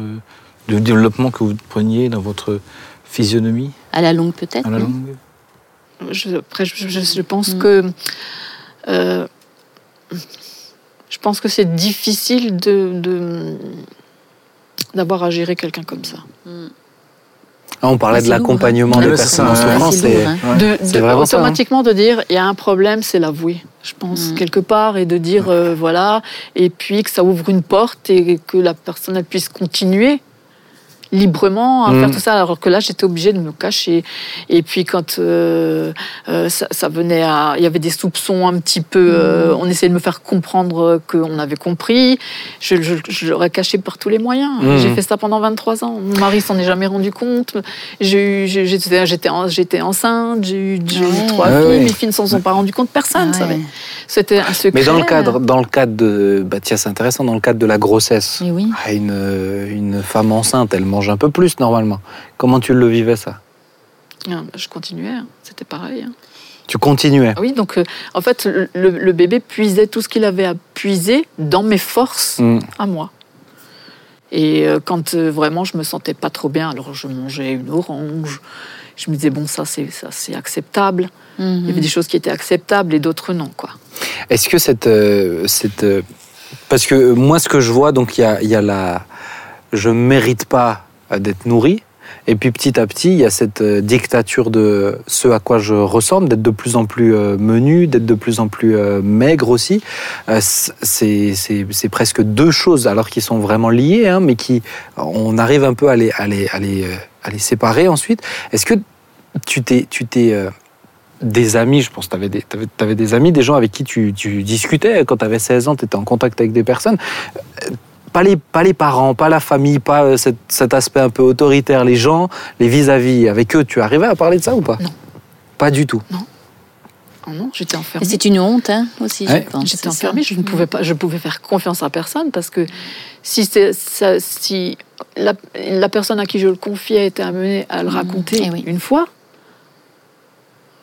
du développement que vous preniez dans votre physionomie? À la longue, peut-être. à la longue Je, après, je, je- je pense Mm. que euh, je pense que c'est difficile de de- d'avoir à gérer quelqu'un comme ça. Ah, on parlait Ouais, de lourd, l'accompagnement hein. des personnes en souffrance C'est hein. Ça, hein. automatiquement de dire il y a un problème, c'est l'avouer. Je pense Mm. quelque part et de dire euh, voilà et puis que ça ouvre une porte et que la personne elle puisse continuer librement à Mm. faire tout ça alors que là j'étais obligée de me cacher. Et puis quand euh, euh, ça, ça venait à il y avait des soupçons un petit peu euh, on essayait de me faire comprendre qu'on avait compris. Je, je, je l'aurais caché par tous les moyens. Mm. j'ai fait ça pendant 23 ans. Mon mari s'en est jamais rendu compte. J'ai eu j'ai- j'étais j'étais en- j'étais enceinte. J'ai eu, j'ai eu trois Ouais, filles. ouais. mes filles ne s'en sont pas rendues compte. Personne ne Ah savait. C'était un secret. Mais dans le cadre dans le cadre de bah tiens c'est intéressant dans le cadre de la grossesse oui. ah, une, une femme enceinte elle mange un peu plus normalement comment tu le vivais ça? Ah, je continuais hein. c'était pareil hein. tu continuais? Ah oui donc euh, en fait le, bébé puisait tout ce qu'il avait à puiser dans mes forces Mm. à moi. Et euh, quand euh, vraiment je me sentais pas trop bien, alors je mangeais une orange. Je me disais bon ça c'est ça c'est acceptable. Il y avait des choses qui étaient acceptables et d'autres non quoi. Est-ce que cette, euh, cette euh, parce que moi ce que je vois donc il y a, il y a la je mérite pas d'être nourri. Et puis petit à petit il y a cette euh, dictature de ce à quoi je ressemble d'être de plus en plus euh, menu d'être de plus en plus euh, maigre aussi. Euh, c'est presque deux choses alors qu'ils sont vraiment liés hein, mais qui on arrive un peu à les à les à les, euh, à les séparer ensuite. Est-ce que tu t'es euh, des amis, je pense tu avais, t'avais- t'avais des amis, des gens avec qui tu, tu discutais quand tu avais 16 ans, tu étais en contact avec des personnes. Pas les, pas les parents, pas la famille, pas euh, cet, cet aspect un peu autoritaire, les gens, les vis-à-vis. Avec eux, tu arrivais à parler de ça ou pas? Non. Pas du tout. Oh non, j'étais Et enfermée. c'est une honte hein, aussi, Ouais. je pense. J'étais ça. enfermée, je ne pouvais pas, je pouvais faire confiance à personne parce que si, c'est- ça- si la, la personne à qui je le confiais était amenée à le Mhm. raconter Eh oui. une fois,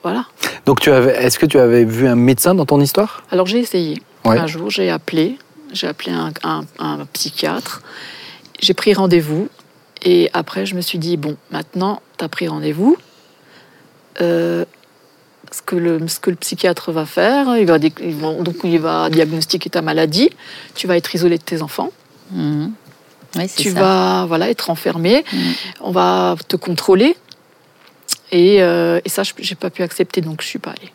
voilà. Donc, tu avais, est-ce que tu avais vu un médecin dans ton histoire? Alors j'ai essayé. Ouais. Un jour, j'ai appelé, j'ai appelé un, un- un psychiatre, j'ai pris rendez-vous et après, je me suis dit bon, maintenant, tu as pris rendez-vous. Euh, ce que, le, ce que le psychiatre va faire, il va, donc il va diagnostiquer ta maladie, tu vas être isolé de tes enfants. Oui, c'est tu ça. vas voilà, être enfermé, Mhm. on va te contrôler. Et, euh, et ça, je n'ai pas pu accepter, donc je suis pas allée.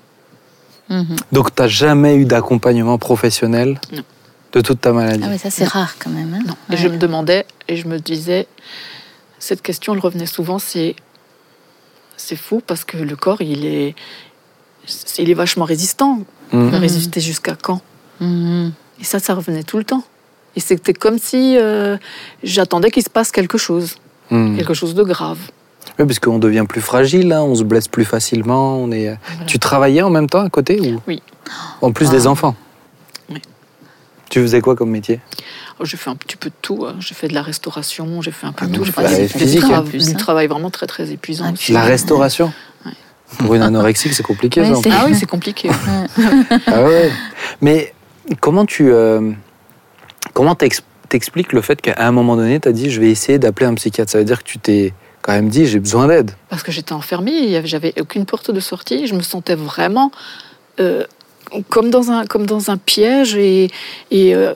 Mhm. Donc, tu n'as jamais eu d'accompagnement professionnel? Non. De toute ta maladie Ah oui, ça c'est rare quand même. hein. Non. Ouais. Et je me demandais, et je me disais, cette question, elle revenait souvent, c'est c'est fou parce que le corps, il est, il est vachement résistant. Il Mhm. va résister jusqu'à quand? Mhm. Et ça, ça revenait tout le temps. Et c'était comme si euh, j'attendais qu'il se passe quelque chose, Mhm. quelque chose de grave. Oui, parce qu'on devient plus fragile, hein, on se blesse plus facilement. On est... Voilà. Tu travaillais en même temps à côté ou... Oui. En plus Wow. des enfants. Tu faisais quoi comme métier Oh, J'ai fait un petit peu de tout. hein. J'ai fait de la restauration, j'ai fait un peu Ah de tout. bon, J'ai fait c'est du- physique, du, en tra- plus, du hein. travail vraiment très très épuisant. Ah, aussi. La restauration Ouais. Pour une anorexique, c'est compliqué Ouais, ça. Ah oui, c'est compliqué. Ah ouais. Mais comment tu. euh, comment t'expliques le fait qu'à un moment donné, tu as dit je vais essayer d'appeler un psychiatre? Ça veut dire que tu t'es quand même dit j'ai besoin d'aide. parce que j'étais enfermée, j'avais aucune porte de sortie, je me sentais vraiment euh, comme, dans un, comme dans un piège et, et euh,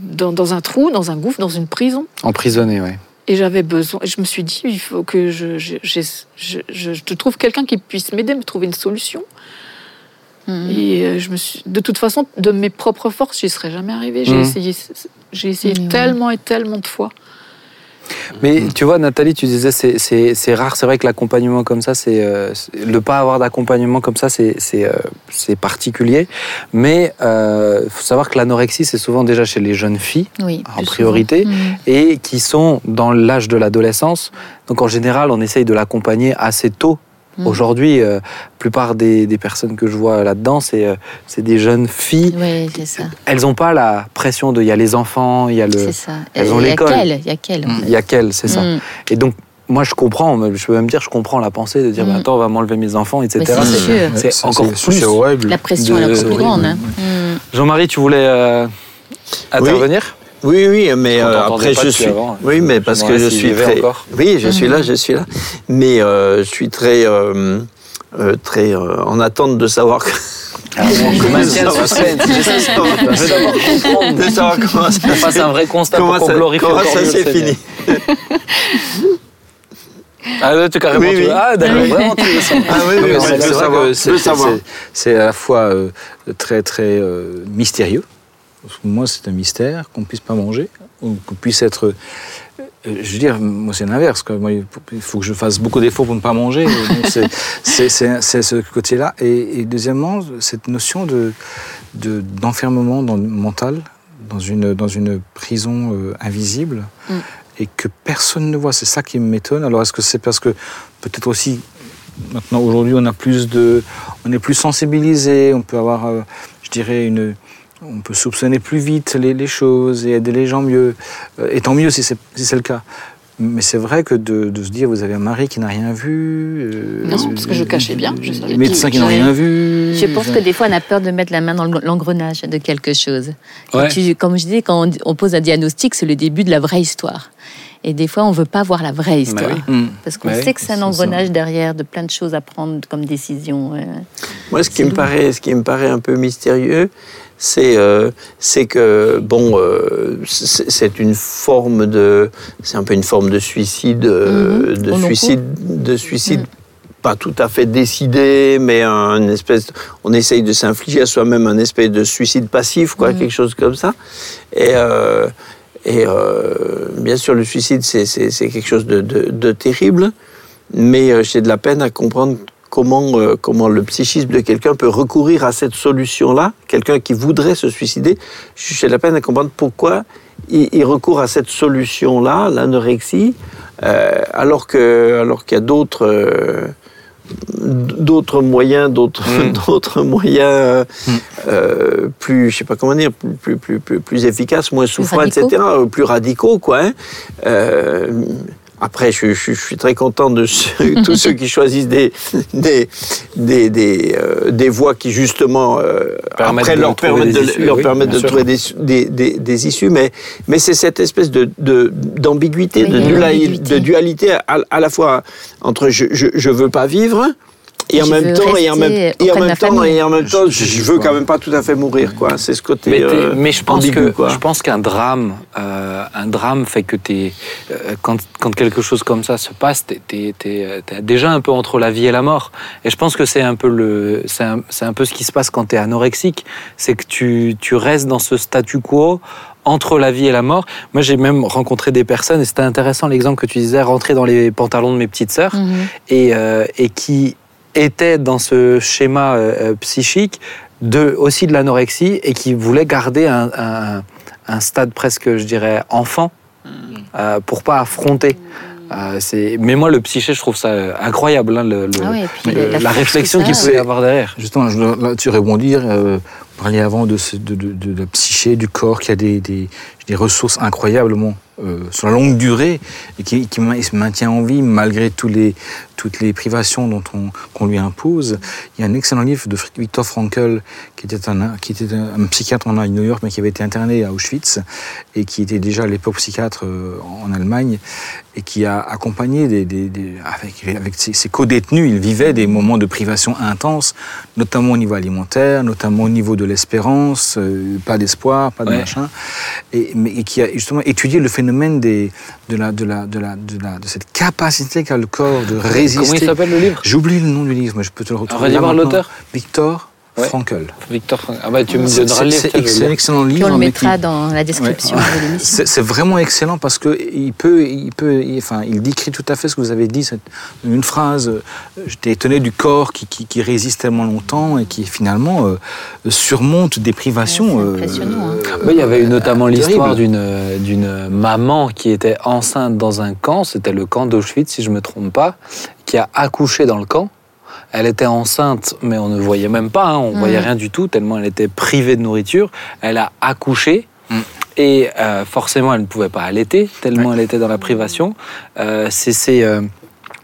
dans, dans un trou, dans un gouffre, dans une prison. Emprisonné, ouais. Et j'avais besoin, je me suis dit, il faut que je, je, je, je- trouve quelqu'un qui puisse m'aider, me trouver une solution. Mhm. Et euh, je me suis, de toute façon, de mes propres forces, j'y serais jamais arrivée. J'ai Mhm. essayé, j'ai essayé oui. tellement et tellement de fois. Mais tu vois, Nathalie, tu disais c'est- rare. C'est vrai que l'accompagnement comme ça, c'est euh, le pas avoir d'accompagnement comme ça, c'est euh, particulier. Mais il faut savoir que l'anorexie, c'est souvent déjà chez les jeunes filles. Oui, en priorité. Mhm. et qui sont dans l'âge de l'adolescence. Donc en général, on essaye de l'accompagner assez tôt. Mhm. Aujourd'hui, euh, la plupart des, des personnes que je vois là-dedans, c'est euh, c'est des jeunes filles. Oui, c'est ça. Elles n'ont pas la pression de il y a les enfants, il y a le. C'est ça. elles ont l'école. il y a qu'elle. en Il y a qu'elles, c'est ça. Mhm. Et donc, moi, je comprends, je peux même dire, je comprends la pensée de dire, bah, attends, on va m'enlever mes enfants, etc. C'est sûr. C'est encore plus. Horrible. La pression De- est encore plus grande. hein. Jean-Marie, tu voulais euh, intervenir? Oui, oui, mais Parce qu'on euh, après je suis. avant. Oui, mais parce que je suis très. encore. Oui, je suis là, je suis là. Mais euh, je suis très, euh, euh, très euh, en attente de savoir. Alors, maintient le Ça va. de savoir comment ça, On fasse un vrai constat comment pour qu'on ça, glorifie comment ça le s'est fini. Ah, là, tu carrément. Oui, tu oui. Ah, d'accord, vraiment, tu veux ça. Ah oui, oui, mais c'est- vrai que c'est- à la fois euh, très très mystérieux. Que moi, c'est un mystère qu'on ne puisse pas manger, ou qu'on puisse être. euh, je veux dire, moi, c'est l'inverse. il faut que je fasse beaucoup d'efforts pour ne pas manger. C'est- ce côté-là. Et, et deuxièmement, cette notion de de- d'enfermement dans- mental dans une, dans une prison euh, invisible Mm. et que personne ne voit. C'est ça qui m'étonne. Alors, est-ce que c'est parce que peut-être aussi Maintenant, aujourd'hui, on a plus de, on est plus sensibilisé, on peut avoir, euh, je dirais, une, on peut soupçonner plus vite les, les choses et aider les gens mieux. Euh, et tant mieux si c'est si le cas. Mais c'est vrai que de, de se dire, vous avez un mari qui n'a rien vu. euh, Non, parce que je cachais bien, je savais. Les médecins qui n'ont Je- rien vu. Je pense que des fois, on a peur de mettre la main dans l'engrenage de quelque chose. Et Ouais. tu- comme je disais, quand on, on pose un diagnostic, c'est le début de la vraie histoire. Et des fois, on veut pas voir la vraie histoire. oui. Hum. Parce qu'on Bah oui, sait que c'est un ça. engrenage derrière de plein de choses à prendre comme décision. Moi, ce qui, me paraît, ce qui me paraît un peu mystérieux, c'est euh, que, bon, euh, c'est une forme de. C'est un peu une forme de suicide, euh, Mhm. de suicide, de suicide pas tout à fait décidé, mais un espèce. On essaye de s'infliger à soi-même un espèce de suicide passif, quoi, Mhm. quelque chose comme ça. Et. euh, et euh, bien sûr, le suicide, c'est quelque chose de, de- de terrible, mais j'ai de la peine à comprendre comment, euh, comment le psychisme de quelqu'un peut recourir à cette solution-là, quelqu'un qui voudrait se suicider. J'ai la peine à comprendre pourquoi il, il recourt à cette solution-là, l'anorexie, euh, alors que alors qu'il y a d'autres. euh, d'autres moyens d'autres Mm. d'autres moyens euh, Mm. plus je sais pas comment dire plus plus plus efficaces moins souffrants etc plus radicaux quoi hein. Après, je, je- je suis très content de ceux- tous ceux qui choisissent des, des, des, des, euh, des voies qui, justement, euh, après de leur permettent des de, issues, leur oui, permettent de trouver des, des, des, des issues. Mais, mais c'est cette espèce de, de- d'ambiguïté, Oui, de, ambiguïté. de dualité à, à la fois entre je, je, je veux pas vivre. Et en même temps, et en même, et en temps, et en même temps, Je- je, veux quand même pas tout à fait mourir, quoi. C'est ce côté. Mais, t'es- euh, mais je pense ambigu, que quoi. je pense qu'un drame, euh, un drame fait que t'es, euh, quand, quand quelque chose comme ça se passe, t'es, t'es- t'es, t'es déjà un peu entre la vie et la mort. Et je pense que c'est un peu le, c'est un, c'est un peu ce qui se passe quand tu es anorexique, c'est que tu, tu restes dans ce statu quo entre la vie et la mort. Moi, j'ai même rencontré des personnes, et c'était intéressant l'exemple que tu disais, rentrer dans les pantalons de mes petites sœurs Mhm. et, euh, et qui était dans ce schéma euh, euh, psychique de, aussi de l'anorexie et qui voulait garder un, un- un stade presque, je dirais, enfant euh, pour pas affronter. Euh, c'est- mais moi, le psyché, je trouve ça euh, incroyable, hein, le- le- Ah le- la- réflexion qu'il peut y avoir derrière. Justement, je dois là-dessus rebondir. Parliez avant de, de, de- la psyché, du corps, qui a des, ressources incroyablement euh, sur la longue durée et qui, se maintient en vie malgré toutes les privations dont on, qu'on lui impose. Il y a un excellent livre de Viktor Frankl, qui était, un, qui était un, psychiatre en New York, mais qui avait été interné à Auschwitz et qui était déjà à l'époque psychiatre euh, en Allemagne et qui a accompagné avec ses, ses co-détenus. Il vivait des moments de privation intense, notamment au niveau alimentaire, notamment au niveau de l'espérance, euh, pas d'espoir, pas de Ouais. machin, et, mais, et qui a justement étudié le phénomène des, de, la, de, la, de, la, de, la, de cette capacité qu'a le corps de résister. Comment il s'appelle le livre? J'oublie le nom du livre, mais je peux te le retrouver. voir maintenant. l'auteur. Victor Ouais. Frankl. Victor Ah bah tu me C'est donneras le livre. c'est un excellent livre. Puis on le mais mettra qui- dans la description Ouais. de l'émission. C'est vraiment excellent parce que il peut, il peut, il- enfin, il décrit tout à fait ce que vous avez dit. cette- une phrase. euh, J'étais étonné du corps qui, qui, qui résiste tellement longtemps et qui finalement euh, surmonte des privations. Ouais, c'est impressionnant, hein. euh, il y avait eu notamment l'histoire d'une d'une maman qui était enceinte dans un camp, c'était le camp d'Auschwitz si je me trompe pas, qui a accouché dans le camp. Elle était enceinte, mais on ne voyait même pas, hein, on Mhm. voyait rien du tout, tellement elle était privée de nourriture. Elle a accouché. Mhm. Et euh, forcément, elle ne pouvait pas allaiter, tellement elle était dans la privation. Euh, c'est euh,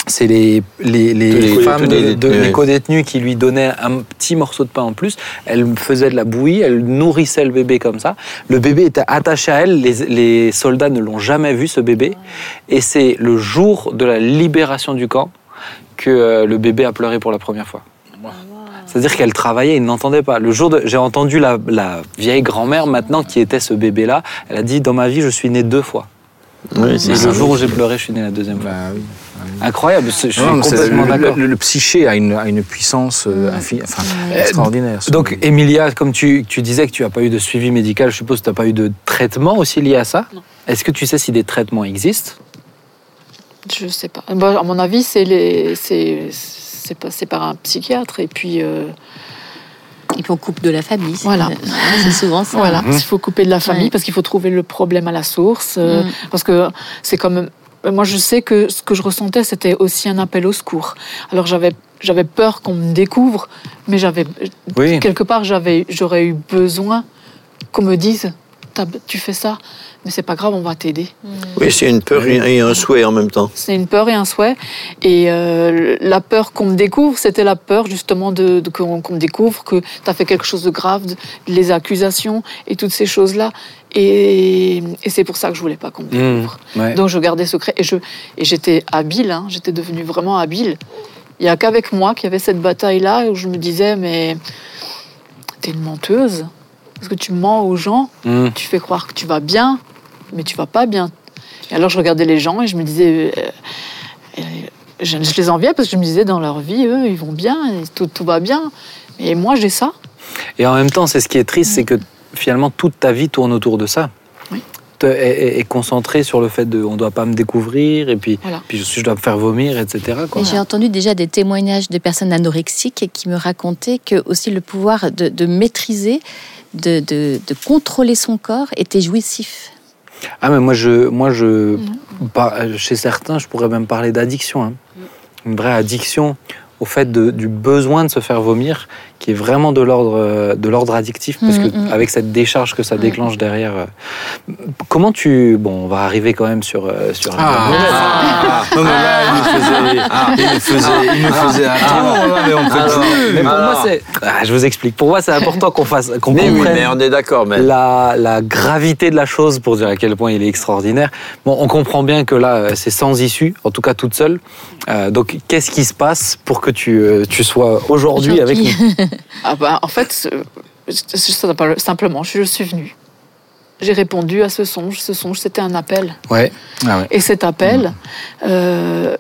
c'est les, les, les Tous les femmes de, de- les co-détenus qui lui donnaient un petit morceau de pain en plus. Elle faisait de la bouillie, elle nourrissait le bébé comme ça. Le bébé était attaché à elle, les soldats ne l'ont jamais vu, ce bébé. Et c'est le jour de la libération du camp que euh, le bébé a pleuré pour la première fois. C'est-à-dire qu'elle travaillait, il n'entendait pas. Le jour de, j'ai entendu la, la vieille grand-mère maintenant qui était ce bébé-là. Elle a dit dans ma vie je suis née deux fois. Oui, c'est le jour où j'ai pleuré, je suis née la deuxième fois. bah oui. Incroyable, je suis Non, complètement d'accord. le- le psyché a une, a une puissance euh, Mm. enfin, Euh, extraordinaire. Donc, Emilia, comme tu, tu disais que tu n'as pas eu de suivi médical, je suppose que tu n'as pas eu de traitement aussi lié à ça. Est-ce que tu sais si des traitements existent? Je sais pas. Bon, à mon avis, c'est les, c'est, c'est pas- c'est par un psychiatre et puis euh, Et puis on coupe de la famille. Voilà. C'est souvent ça. voilà, Mhm. il faut couper de la famille Ouais. parce qu'il faut trouver le problème à la source euh, Mm. parce que c'est quand même. Moi, je sais que ce que je ressentais, c'était aussi un appel au secours. Alors j'avais j'avais peur qu'on me découvre, mais j'avais Oui. quelque part j'avais j'aurais eu besoin qu'on me dise tu fais ça, mais c'est pas grave, on va t'aider. Oui, c'est une peur et un souhait en même temps. C'est une peur et un souhait. Et euh, la peur qu'on me découvre, c'était la peur justement de, de- qu'on me découvre que tu as fait quelque chose de grave, de- les accusations et toutes ces choses-là. Et, et c'est pour ça que je voulais pas qu'on me découvre. Mmh, ouais. Donc je gardais secret et je et j'étais habile, hein, j'étais devenue vraiment habile. Il n'y a qu'avec moi qu'il y avait cette bataille-là où je me disais mais t'es une menteuse parce que tu mens aux gens, Mmh. tu fais croire que tu vas bien, mais tu vas pas bien. Et alors je regardais les gens et je me disais euh, euh, je, je les enviais parce que je me disais dans leur vie eux ils vont bien, et tout, tout va bien. Et moi j'ai ça. Et en même temps, c'est ce qui est triste, c'est que finalement toute ta vie tourne autour de ça. Oui. Est, est- est concentrée sur le fait de on doit pas me découvrir et puis, Voilà. puis je, je dois me faire vomir, etc. quoi. Et j'ai entendu déjà des témoignages de personnes anorexiques qui me racontaient que aussi le pouvoir de, de maîtriser, de, de- de contrôler son corps était jouissif. Ah mais moi je, moi je, Mm. par- chez certains, je pourrais même parler d'addiction, hein. une vraie addiction au fait de- du besoin de se faire vomir, qui est vraiment de l'ordre euh, de l'ordre addictif, parce que Mm, mm. avec cette décharge que ça déclenche derrière. euh, comment tu, bon, on va arriver quand même sur euh, sur. Ah, non, mais là, il nous faisait, il nous faisait, il nous faisait mais on peut Alors, plus. Mais pour Alors. moi c'est, ah, je vous explique. Pour moi c'est important qu'on fasse, qu'on Mais oui, comprenne mais on est d'accord, mais. la, la gravité de la chose pour dire à quel point il est extraordinaire. Bon, on comprend bien que là, euh, c'est sans issue, en tout cas toute seule. Euh, donc, qu'est-ce qui se passe pour que tu, euh, tu sois aujourd'hui avec nous? Ah bah, en fait, simplement, je suis venue. J'ai répondu à ce songe. Ce songe, c'était un appel. Ouais. Ah ouais. Et cet appel, euh,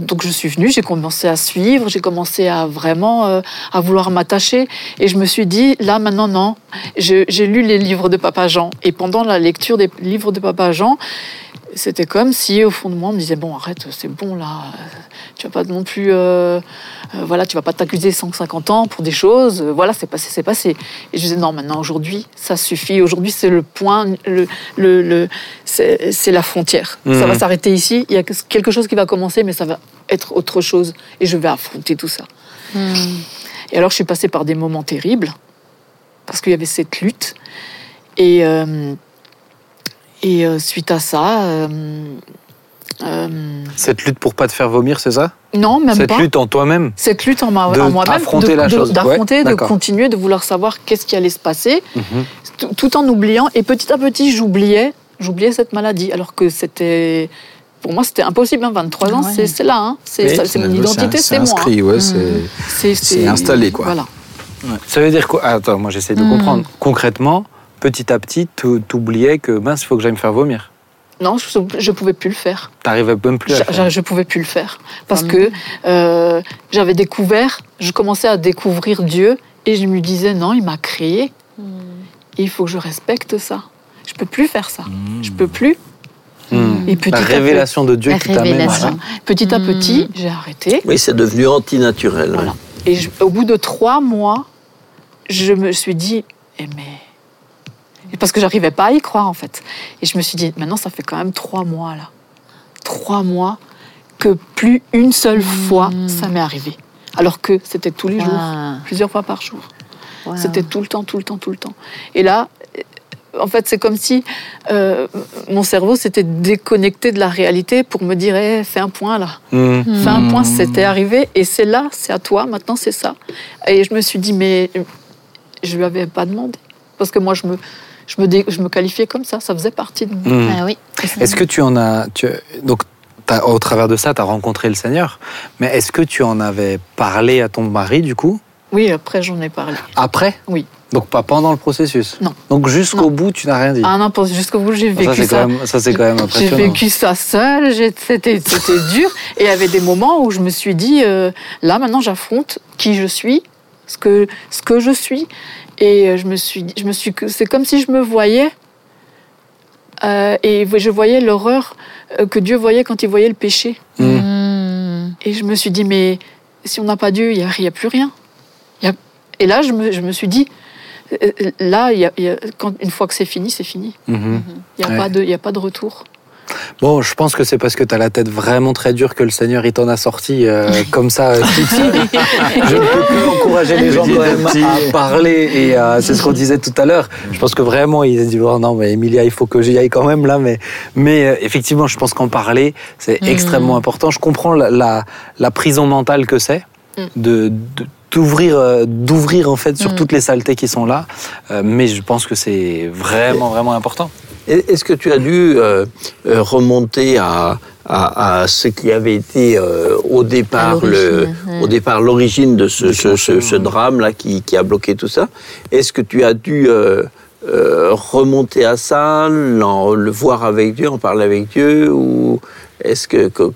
donc je suis venue, j'ai commencé à suivre, j'ai commencé à vraiment euh, à vouloir m'attacher. Et je me suis dit, là maintenant, non. J'ai lu les livres de Papa Jean. Et pendant la lecture des livres de Papa Jean, c'était comme si au fond de moi on me disait bon arrête c'est bon là tu vas pas non plus euh, euh, voilà tu vas pas t'accuser 150 ans pour des choses Euh, voilà c'est passé c'est passé. Et je disais non maintenant aujourd'hui ça suffit. Aujourd'hui c'est le point le, le, le- c'est la frontière. Ça Mhm. va s'arrêter ici il y a quelque chose qui va commencer mais ça va être autre chose et je vais affronter tout ça. Et alors je suis passée par des moments terribles parce qu'il y avait cette lutte et euh, et euh, suite à ça, euh, euh, Cette lutte pour pas te faire vomir, c'est ça? Non, même Cette pas. lutte en toi-même? Cette lutte en, ma- De en moi-même, affronter de- la de- chose. d'affronter, Ouais, de continuer, de vouloir savoir qu'est-ce qui allait se passer, Mhm. tout, en oubliant. Et petit à petit, j'oubliais, j'oubliais cette maladie, alors que c'était, pour moi, c'était impossible. hein, 23 ans, Ouais. c'est c'est là, hein. c'est ça, c'est mon C'est- identité, c'est moi. hein. inscrit, ouais, c'est. C'est c'est installé, quoi. Voilà. Ça veut dire quoi? Ah, Attends, moi j'essaie de Mhm. comprendre. Concrètement, petit à petit, tu oubliais que mince, il faut que j'aille me faire vomir. Non, je, je pouvais plus le faire. T'arrivais même plus à le Je, faire. je, je pouvais plus le faire parce que euh, j'avais découvert, je commençais à découvrir Dieu et je me disais non, il m'a créé et il faut que je respecte ça. Je peux plus faire ça. Je peux plus. Mhm. Et petit La à petit- révélation de Dieu La qui t'amène. Voilà. Petit à petit, j'ai arrêté. Oui, c'est devenu antinaturel. Voilà. Et je- au bout de trois mois, je me suis dit, eh mais. Et Parce que j'arrivais pas à y croire en fait. Et je me suis dit, maintenant ça fait quand même trois mois là. Trois mois que plus une seule fois ça m'est arrivé. Alors que c'était tous les jours, plusieurs fois par jour. wow. C'était tout le temps, tout le temps, tout le temps. Et là, en fait, c'est comme si euh, mon cerveau s'était déconnecté de la réalité pour me dire, Eh, fais un point là. Mhm. Fais un point, c'était arrivé, et c'est là, c'est à toi, maintenant c'est ça. Et je me suis dit, mais je lui avais pas demandé. Parce que moi, je me, je me, dé- je me qualifiais comme ça, ça faisait partie de moi. Mhm. Ah oui. Est-ce que tu en as. tu- donc, au travers de ça, tu as rencontré le Seigneur. Mais est-ce que tu en avais parlé à ton mari, du coup? Oui, après, j'en ai parlé. Après? Oui. Donc, pas pendant le processus? Non. Donc, jusqu'au bout, tu n'as rien dit? Ah non, jusqu'au bout, j'ai ça, vécu c'est ça. quand même, ça, c'est quand même J'ai impressionnant. vécu ça seule, j'ai- c'était c'était dur. Et il y avait des moments où je me suis dit, euh, là maintenant j'affronte qui je suis, ce que, ce que je suis. Et euh, je me suis dit, je me suis, c'est comme si je me voyais euh, et je voyais l'horreur euh, que Dieu voyait quand il voyait le péché. Hmm. Et je me suis dit, mais si on n'a pas Dieu, il n'y a, a plus rien. Y a- Et là, je me, je me suis dit, là, il y a- y a- quand, une fois que c'est fini, c'est fini. Mhm. Il n'y a, Ouais. pas de- il y a pas de retour. Bon, je pense que c'est parce que tu as la tête vraiment très dure que le Seigneur il t'en a sorti euh, comme ça. je ne peux que encourager les gens quand même à parler et euh, c'est ce qu'on disait tout à l'heure. Je pense que vraiment il a dit oh non mais Emilia il faut que j'y aille quand même là mais mais euh, effectivement je pense qu'en parler c'est Mhm. extrêmement important. Je comprends la, la, la prison mentale que c'est Mm. de, de- d'ouvrir euh, d'ouvrir en fait sur Mm. toutes les saletés qui sont là Euh, mais je pense que c'est vraiment vraiment important. Est-ce que tu as dû euh, euh, remonter à, à, à ce qui avait été euh, au départ le, ouais. au départ l'origine de ce, ce, ce- ce ouais. drame là qui, qui a bloqué tout ça? Est-ce que tu as dû euh, euh, remonter à ça, le voir avec Dieu, en parler avec Dieu ou est-ce que, que-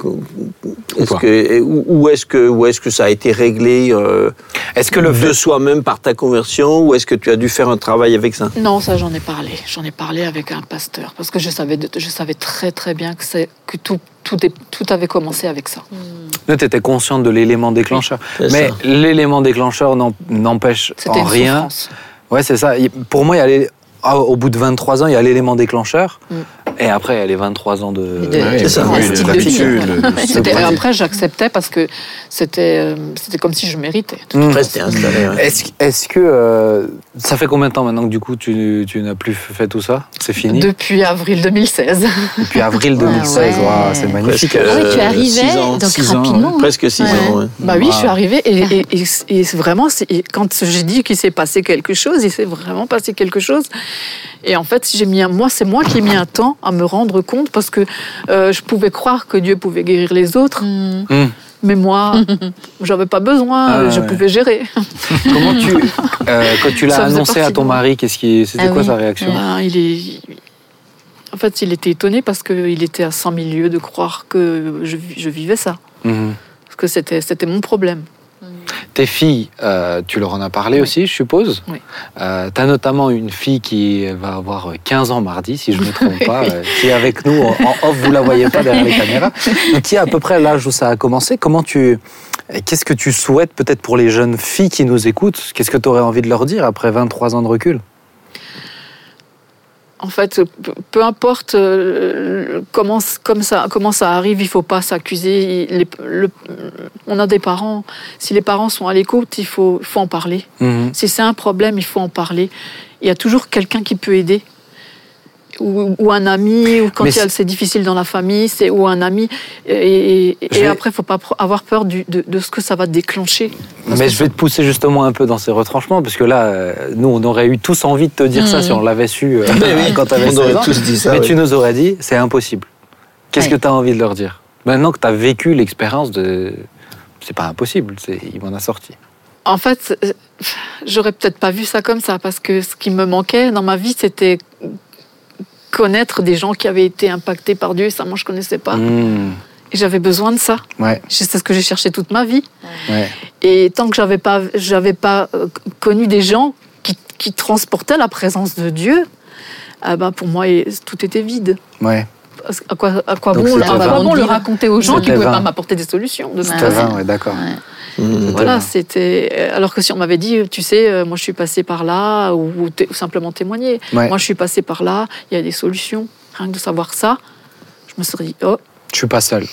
est-ce que ou, ou est-ce que ou est-ce que ça a été réglé euh, Est-ce que le de fait soi-même par ta conversion ou est-ce que tu as dû faire un travail avec ça? Non, ça j'en ai parlé. J'en ai parlé avec un pasteur parce que je savais, de- je savais très très bien que, c'est, que tout, tout, est- tout avait commencé avec ça. tu étais consciente de l'élément déclencheur. Mais l'élément déclencheur n'empêche en rien. souffrance. Ouais, c'est ça. Pour moi, il y a les- ah, au bout de 23 ans, il y a l'élément déclencheur. Mm. Et après, les 23 ans de. de- c'est ça. Oui, style de C'était- après, j'acceptais parce que c'était, euh, c'était comme si je méritais. Mm. Après, c'était installé. ouais. Est-ce est-ce que. euh, ça fait combien de temps maintenant que du coup tu, tu n'as plus fait tout ça? C'est fini? Depuis avril 2016. Depuis avril Ah 2016. ouais. Waouh, c'est magnifique. Presque, Ah oui, tu Euh, arrivais six ans, donc six ans, rapidement. hein. Presque six Ouais. ans. ouais. Bah oui, Wow. je suis arrivée et, et, et, et c'est vraiment, quand j'ai dit qu'il s'est passé quelque chose, il s'est vraiment passé quelque chose. Et en fait, j'ai mis un, moi, c'est moi qui ai mis un temps à me rendre compte parce que euh, je pouvais croire que Dieu pouvait guérir les autres, Mm. Mm. mais moi, j'avais pas besoin, Ah, je ouais. pouvais gérer. Comment tu. euh, quand tu l'as annoncé à ton mari, qu'est-ce qui, c'était Ah quoi oui. sa réaction? Ben, il est, en fait, il était étonné parce qu'il était à 100 000 lieues de croire que je vivais ça, Mhm. parce que c'était, c'était mon problème. Tes filles, euh, tu leur en as parlé aussi, je suppose. Oui. Euh, tu as notamment une fille qui va avoir 15 ans mardi, si je ne me trompe pas, euh, qui est avec nous en en off, vous la voyez pas derrière les caméras, mais qui est à peu près l'âge où ça a commencé. Comment tu, qu'est-ce que tu souhaites peut-être pour les jeunes filles qui nous écoutent? Qu'est-ce que tu aurais envie de leur dire après 23 ans de recul? En fait, peu, importe euh, comment, comme ça, comment ça arrive, il faut pas s'accuser. Il- les- le- on a des parents. Si les parents sont à l'écoute, il faut, faut en parler. Mhm. Si c'est un problème, il faut en parler. Il y a toujours quelqu'un qui peut aider. Ou, ou un ami, ou quand c'est- difficile dans la famille, c'est ou un ami. Et, après, il faut pas avoir peur du- de, de ce que ça va déclencher. Mais je vais te pousser justement un peu dans ces retranchements, parce que là, euh, nous, on aurait eu tous envie de te dire ça Mhm. si on l'avait su euh, oui, quand tu avais on 16 aurait ans. tous dit ça. Mais oui. tu nous aurais dit, c'est impossible. Qu'est-ce Ouais. que tu as envie de leur dire? Maintenant que tu as vécu l'expérience de. C'est pas impossible, il m'en a sorti. En fait, euh, j'aurais peut-être pas vu ça comme ça parce que ce qui me manquait dans ma vie, c'était connaître des gens qui avaient été impactés par Dieu. Ça, moi, je connaissais pas. Mmh. Et j'avais besoin de ça. Ouais, C'est ce que j'ai cherché toute ma vie. ouais. Et tant que j'avais pas, j'avais pas euh, connu des gens qui, qui transportaient la présence de Dieu, ah ben pour moi, et- tout était vide. ouais. À quoi, à quoi bon, à quoi bon le raconter aux gens qui ne pouvaient pas m'apporter des solutions de toute Ouais. T'as façon. 20, ouais, d'accord. Mhm. Voilà, c'était. euh, Alors que si on m'avait dit, tu sais, euh, moi je suis passé par là, ou, ou té- ou simplement témoigner, Ouais. moi je suis passé par là, il y a des solutions. Rien que de savoir ça, je me serais dit, oh, Je suis pas seul.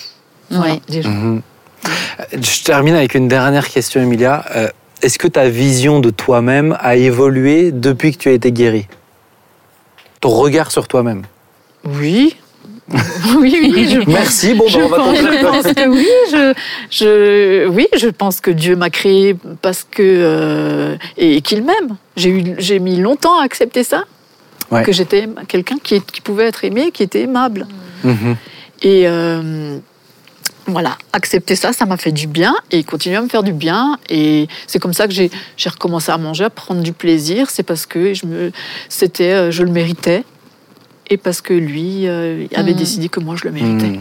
voilà, Ouais. déjà. Mhm. Euh, Je termine avec une dernière question, Emilia. Euh, Est-ce que ta vision de toi-même a évolué depuis que tu as été guérie? Ton regard sur toi-même? Oui. oui, oui, je pense. Merci, bon, bah, on va pense, conclure. je pense que oui, je, je, oui, je pense que Dieu m'a créé parce que euh, et qu'il m'aime. J'ai mis longtemps à accepter ça, Ouais. que j'étais quelqu'un qui, pouvait être aimé, qui était aimable. Mhm. Et euh, voilà, accepter ça, ça m'a fait du bien et il continue à me faire du bien. Et c'est comme ça que j'ai recommencé à manger, à prendre du plaisir. C'est parce que je, me, euh, je le méritais et parce que lui euh, avait Mhm. décidé que moi je le méritais.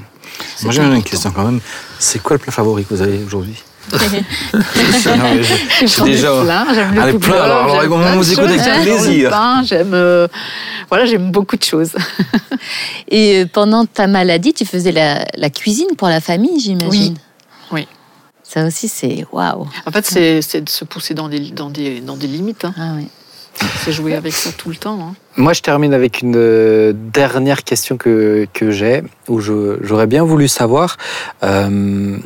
C'était Moi j'ai une question quand même. C'est quoi le plat favori que vous avez aujourd'hui ai déjà- plein, j'aime le alors, alors, j'aime on vous écoute avec. J'aime plaisir. j'aime, euh, voilà, j'aime beaucoup de choses. Et euh, pendant ta maladie, tu faisais la, la cuisine pour la famille, j'imagine. Oui. Ça aussi, c'est waouh. En fait, c'est, de se pousser dans des, dans des, dans des limites. hein. Ah ouais. C'est jouer avec ça tout le temps. hein. Moi, je termine avec une euh, dernière question que, que j'ai, où j'aurais bien voulu savoir. euh,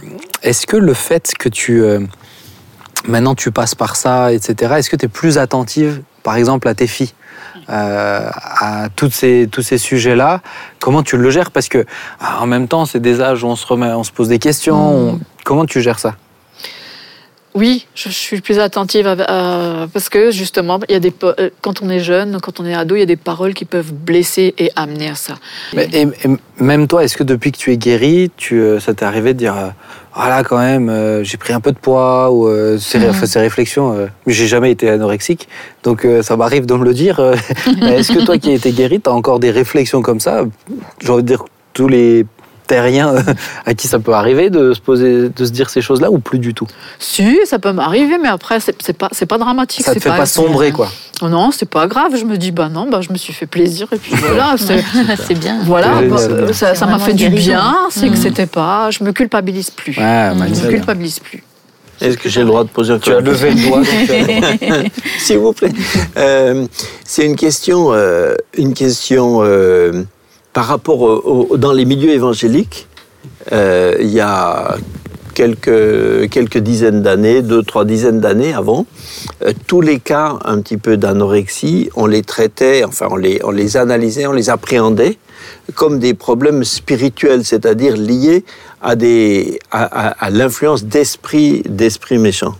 est-ce que le fait que tu. euh, maintenant, tu passes par ça, etc., est-ce que tu es plus attentive, par exemple, à tes filles euh, à toutes ces, tous ces sujets-là, comment tu le gères? Parce que en même temps, c'est des âges où on se, remet, on se pose des questions. on- comment tu gères ça? Oui, je, je suis plus attentive à- à- parce que justement, il y a des euh, quand on est jeune, quand on est ado, il y a des paroles qui peuvent blesser et amener à ça. Mais- et, et même toi, est-ce que depuis que tu es guéri, tu, euh, ça t'est arrivé de dire euh, ah quand même euh, j'ai pris un peu de poids ou euh, ces, Mhm. enfin, ces réflexions euh, j'ai jamais été anorexique donc ça m'arrive de me le dire est-ce que toi qui as été guéri tu as encore des réflexions comme ça? J'ai envie de dire tous les terriens euh, à qui ça peut arriver de se poser de se dire ces choses là ou plus du tout? Si, ça peut m'arriver, mais après, c'est pas, c'est pas dramatique. ça te fait pas sombrer quoi Oh Non, c'est pas grave. Je me dis, bah non, bah, je me suis fait plaisir et puis voilà. c'est- bien. Voilà, bah, ça m'a fait du bien. C'est que Mhm. c'était pas. Je me culpabilise plus. ouais, je me culpabilise plus. Est-ce que j'ai le droit de poser un tu as levé le doigt euh, S'il vous plaît. Euh, c'est une question, euh, une question euh, par rapport dans les milieux évangéliques. euh, il y a quelques, quelques dizaines d'années, deux, trois dizaines d'années avant, euh, tous les cas un petit peu d'anorexie, on les traitait, enfin on les, on les analysait, on les appréhendait comme des problèmes spirituels, c'est-à-dire liés à, à, l'influence d'esprits méchants.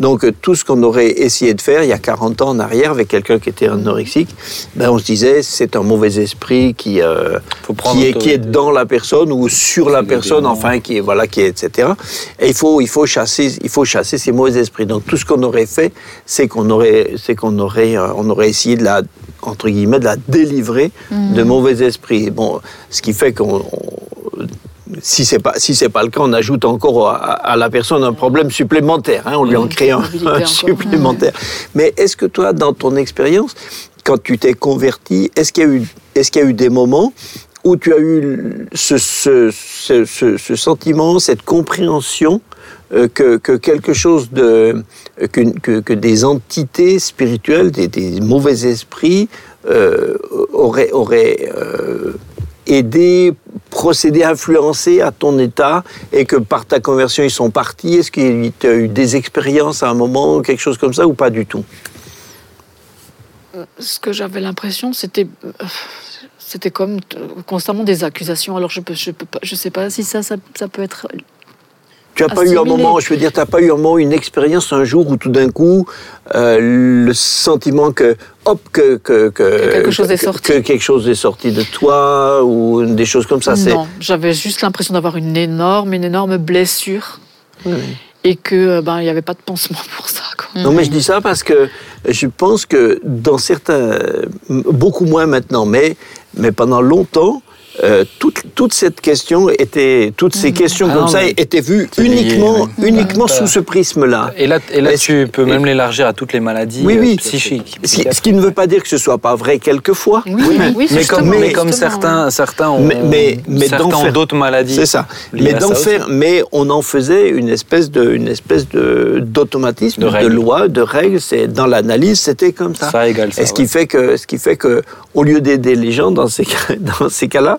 Donc euh, tout ce qu'on aurait essayé de faire il y a 40 ans en arrière avec quelqu'un qui était anorexique, ben, on se disait c'est un mauvais esprit qui, euh, qui, est, qui est dans la personne ou sur la personne, enfin qui est voilà qui est etc. Et il faut il faut chasser il faut chasser ces mauvais esprits. Donc tout ce qu'on aurait fait, c'est qu'on aurait c'est qu'on aurait euh, on aurait essayé de la entre guillemets de la délivrer de mauvais esprits. Bon, ce qui fait qu'on on- si c'est pas si c'est pas le cas, on ajoute encore à, à la personne un problème supplémentaire. hein, on lui en crée un, supplémentaire. Mais est-ce que toi, dans ton expérience, quand tu t'es converti, est-ce qu'il y a eu est-ce qu'il y a eu des moments où tu as eu ce, ce, ce, ce- ce sentiment, cette compréhension euh, que, que quelque chose de que, que, que des entités spirituelles, des, des mauvais esprits euh, auraient, auraient euh, aidé, procédé, influencé à ton état et que par ta conversion ils sont partis? Est-ce qu'il y a eu des expériences à un moment, quelque chose comme ça ou pas du tout? Ce que j'avais l'impression, c'était. euh, C'était comme euh, constamment des accusations. Alors je peux, je je sais pas si ça, ça, ça peut être. Tu n'as pas eu un moment, je veux dire, tu n'as pas eu un moment, une expérience un jour où tout d'un coup, euh, le sentiment que, hop, que, que, que, quelque chose est sorti. que quelque chose est sorti de toi ou des choses comme ça. non, j'avais juste l'impression d'avoir une énorme, une énorme blessure Oui. et que euh, ben il n'y avait pas de pansement pour ça. quoi. Non, mais je dis ça parce que je pense que dans certains, beaucoup moins maintenant, mais, mais pendant longtemps, euh, toute, toute cette question était, toutes ces questions Ah comme non, ça mais étaient vues lié, uniquement, oui. uniquement sous ce prisme-là. et là, et là Est-ce- tu peux même l'élargir à toutes les maladies Oui, euh, oui. psychiques Ce qui, ce qui ne veut pas dire que ce soit pas vrai quelquefois. Oui, oui, mais, justement, comme, mais comme certains, certains ont, Mais- mais- mais d'autres maladies. C'est ça. Mais d'en faire, mais on en faisait une espèce de, une espèce de d'automatisme, De loi, de règles. C'est dans l'analyse, c'était comme ça. Ça égale ça. Et ce qui fait que, ce qui fait que, au lieu d'aider les gens dans ces cas, dans ces cas-là,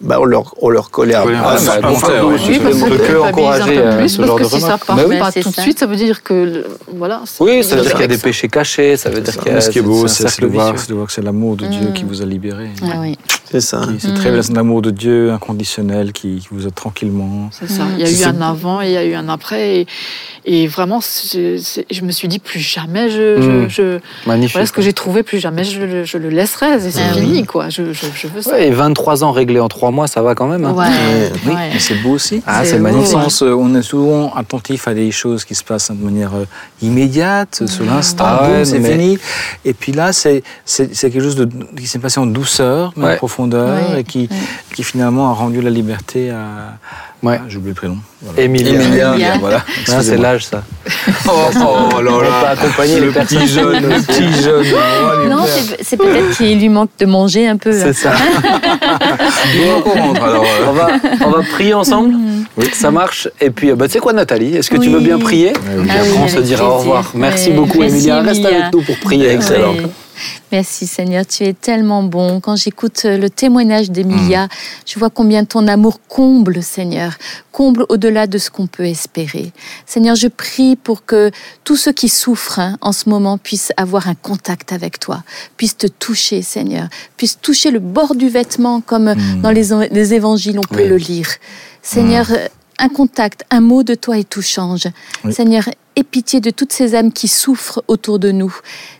bah, on leur, on leur collait un, ça que culpabilise encourager, un peu euh, plus, ce parce genre que de si ça remarques. part Bah oui, pas c'est tout de ça. suite, ça veut dire que le- voilà. c'est- Oui, ça veut dire qu'il y a des ça. péchés cachés, ça veut dire qu'il y a. Mais ce qui est beau, c'est c'est c'est de, voir, vicieux. c'est de voir que c'est l'amour de Dieu Mm. qui vous a libéré. Ah. C'est ça. Qui- Cette révélation d'amour de Dieu inconditionnel qui, qui vous a tranquillement. C'est ça. Mm. Il y a eu C'est- un avant et il y a eu un après. Et, vraiment, c'est- c'est- je me suis dit, plus jamais je. Mm. voilà ce que j'ai trouvé, plus jamais je, le- le laisserai. C'est Ah fini, quoi. Je, veux ça. Et 23 ans réglés en 3 mois, ça va quand même. hein. Ouais, Oui, ouais. mais c'est beau aussi. Ah, C'est magnifique. sens, euh, on est souvent attentif à des choses qui se passent de manière euh, immédiate, sur l'instant, Ah ouais, c'est mais- fini. Et puis là, c'est quelque chose de, qui s'est passé en douceur, mais Ouais. en profondeur, Ouais, et qui, ouais. qui finalement a rendu la liberté à. Ouais. Ah, J'ai oublié le prénom. Voilà. Emilia. Emilia, Emilia. voilà. Ah, c'est l'âge, ça. Oh, oh là On peut là. accompagner les Le petit jeune, le petit jeune. oh, Non, c'est peut-être qu'il lui manque de manger un peu. C'est ça. Dis-moi qu'on rentre alors. euh. On va, on va prier ensemble Ça marche. Et puis, euh, bah, tu sais quoi, Nathalie Est-ce que tu Oui. veux bien prier oui. Et Ah après, oui, on se dira au revoir. Merci Oui. beaucoup, Merci, Emilia. Reste Emilia. avec nous pour prier. Excellent. Oui. Merci Seigneur, tu es tellement bon. Quand j'écoute euh, le témoignage d'Emilia, je vois combien ton amour comble, Seigneur, comble au-delà de ce qu'on peut espérer. Seigneur, je prie pour que tous ceux qui souffrent hein, en ce moment puissent avoir un contact avec toi, puissent te toucher, Seigneur, puissent toucher le bord du vêtement comme euh, dans les, les évangiles on peut Oui. le lire. Seigneur, un contact, un mot de toi et tout change. Oui. Seigneur, aie pitié de toutes ces âmes qui souffrent autour de nous.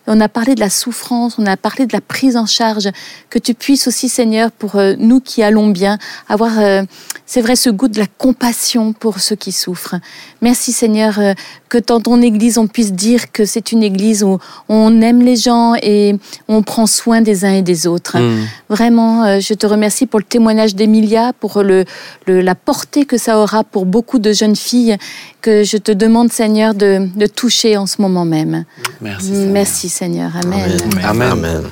On a parlé de la souffrance, on a parlé de la prise en charge. Que tu puisses aussi, Seigneur, pour euh, nous qui allons bien, avoir, euh, c'est vrai, ce goût de la compassion pour ceux qui souffrent. Merci, Seigneur, euh, que dans ton Église, on puisse dire que c'est une Église où on aime les gens et on prend soin des uns et des autres. Mm. Vraiment, je te remercie pour le témoignage d'Emilia, pour le, le- la portée que ça aura pour beaucoup de jeunes filles que je te demande, Seigneur, de, de toucher en ce moment même. Merci. Seigneur. Merci, Seigneur. Amen. Amen.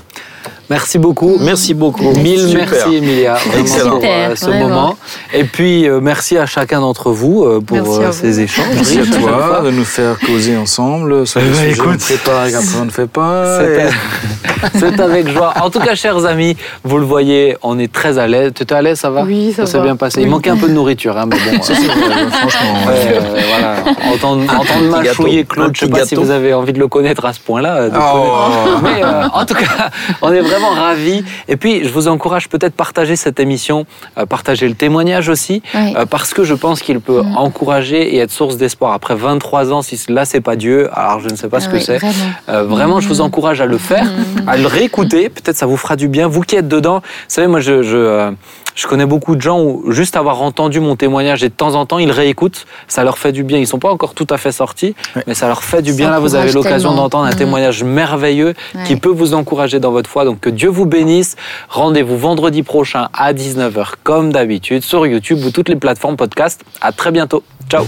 Merci beaucoup. Merci beaucoup. Mille Super. merci Emilia vraiment Excellent. pour euh, ce vraiment. moment. Et puis euh, merci à chacun d'entre vous euh, pour euh, vous. ces échanges. Merci à toi de nous faire causer ensemble sur Eh ben, sujets écoute. qu'on fait pas on ne fait pas. C'est avec joie. En tout cas, chers amis, vous le voyez, on est très à l'aise. Tu es à l'aise, ça va? Oui, ça s'est va. bien passé. Il manquait un peu de nourriture, hein, mais bon. Ça, vrai, franchement. Euh, voilà. Entendre, entendre mâchouiller gâteau. Claude, je sais petit pas si vous avez envie de le connaître à ce point-là. Oh. Mais euh, en tout cas, on est vraiment ravis. Et puis, je vous encourage peut-être partager cette émission, euh, partager le témoignage aussi, Oui. euh, parce que je pense qu'il peut Mm. encourager et être source d'espoir. Après 23 ans, si là c'est pas Dieu, alors je ne sais pas ce Ah que oui, c'est. Vraiment. Euh, vraiment, je vous encourage à le faire, à le réécouter. Peut-être ça vous fera du bien. Vous qui êtes dedans, vous savez, moi, je, je, je connais beaucoup de gens où, juste avoir entendu mon témoignage et de temps en temps, ils réécoutent, ça leur fait du bien. Ils sont pas encore tout à fait sortis, Ouais. mais ça leur fait du Ça bien. Là, vous avez l'occasion d'entendre un témoignage merveilleux qui peut vous encourager dans votre foi. Donc, que Dieu vous bénisse. Rendez-vous vendredi prochain à 19h, comme d'habitude, sur YouTube ou toutes les plateformes podcast. À très bientôt. Ciao.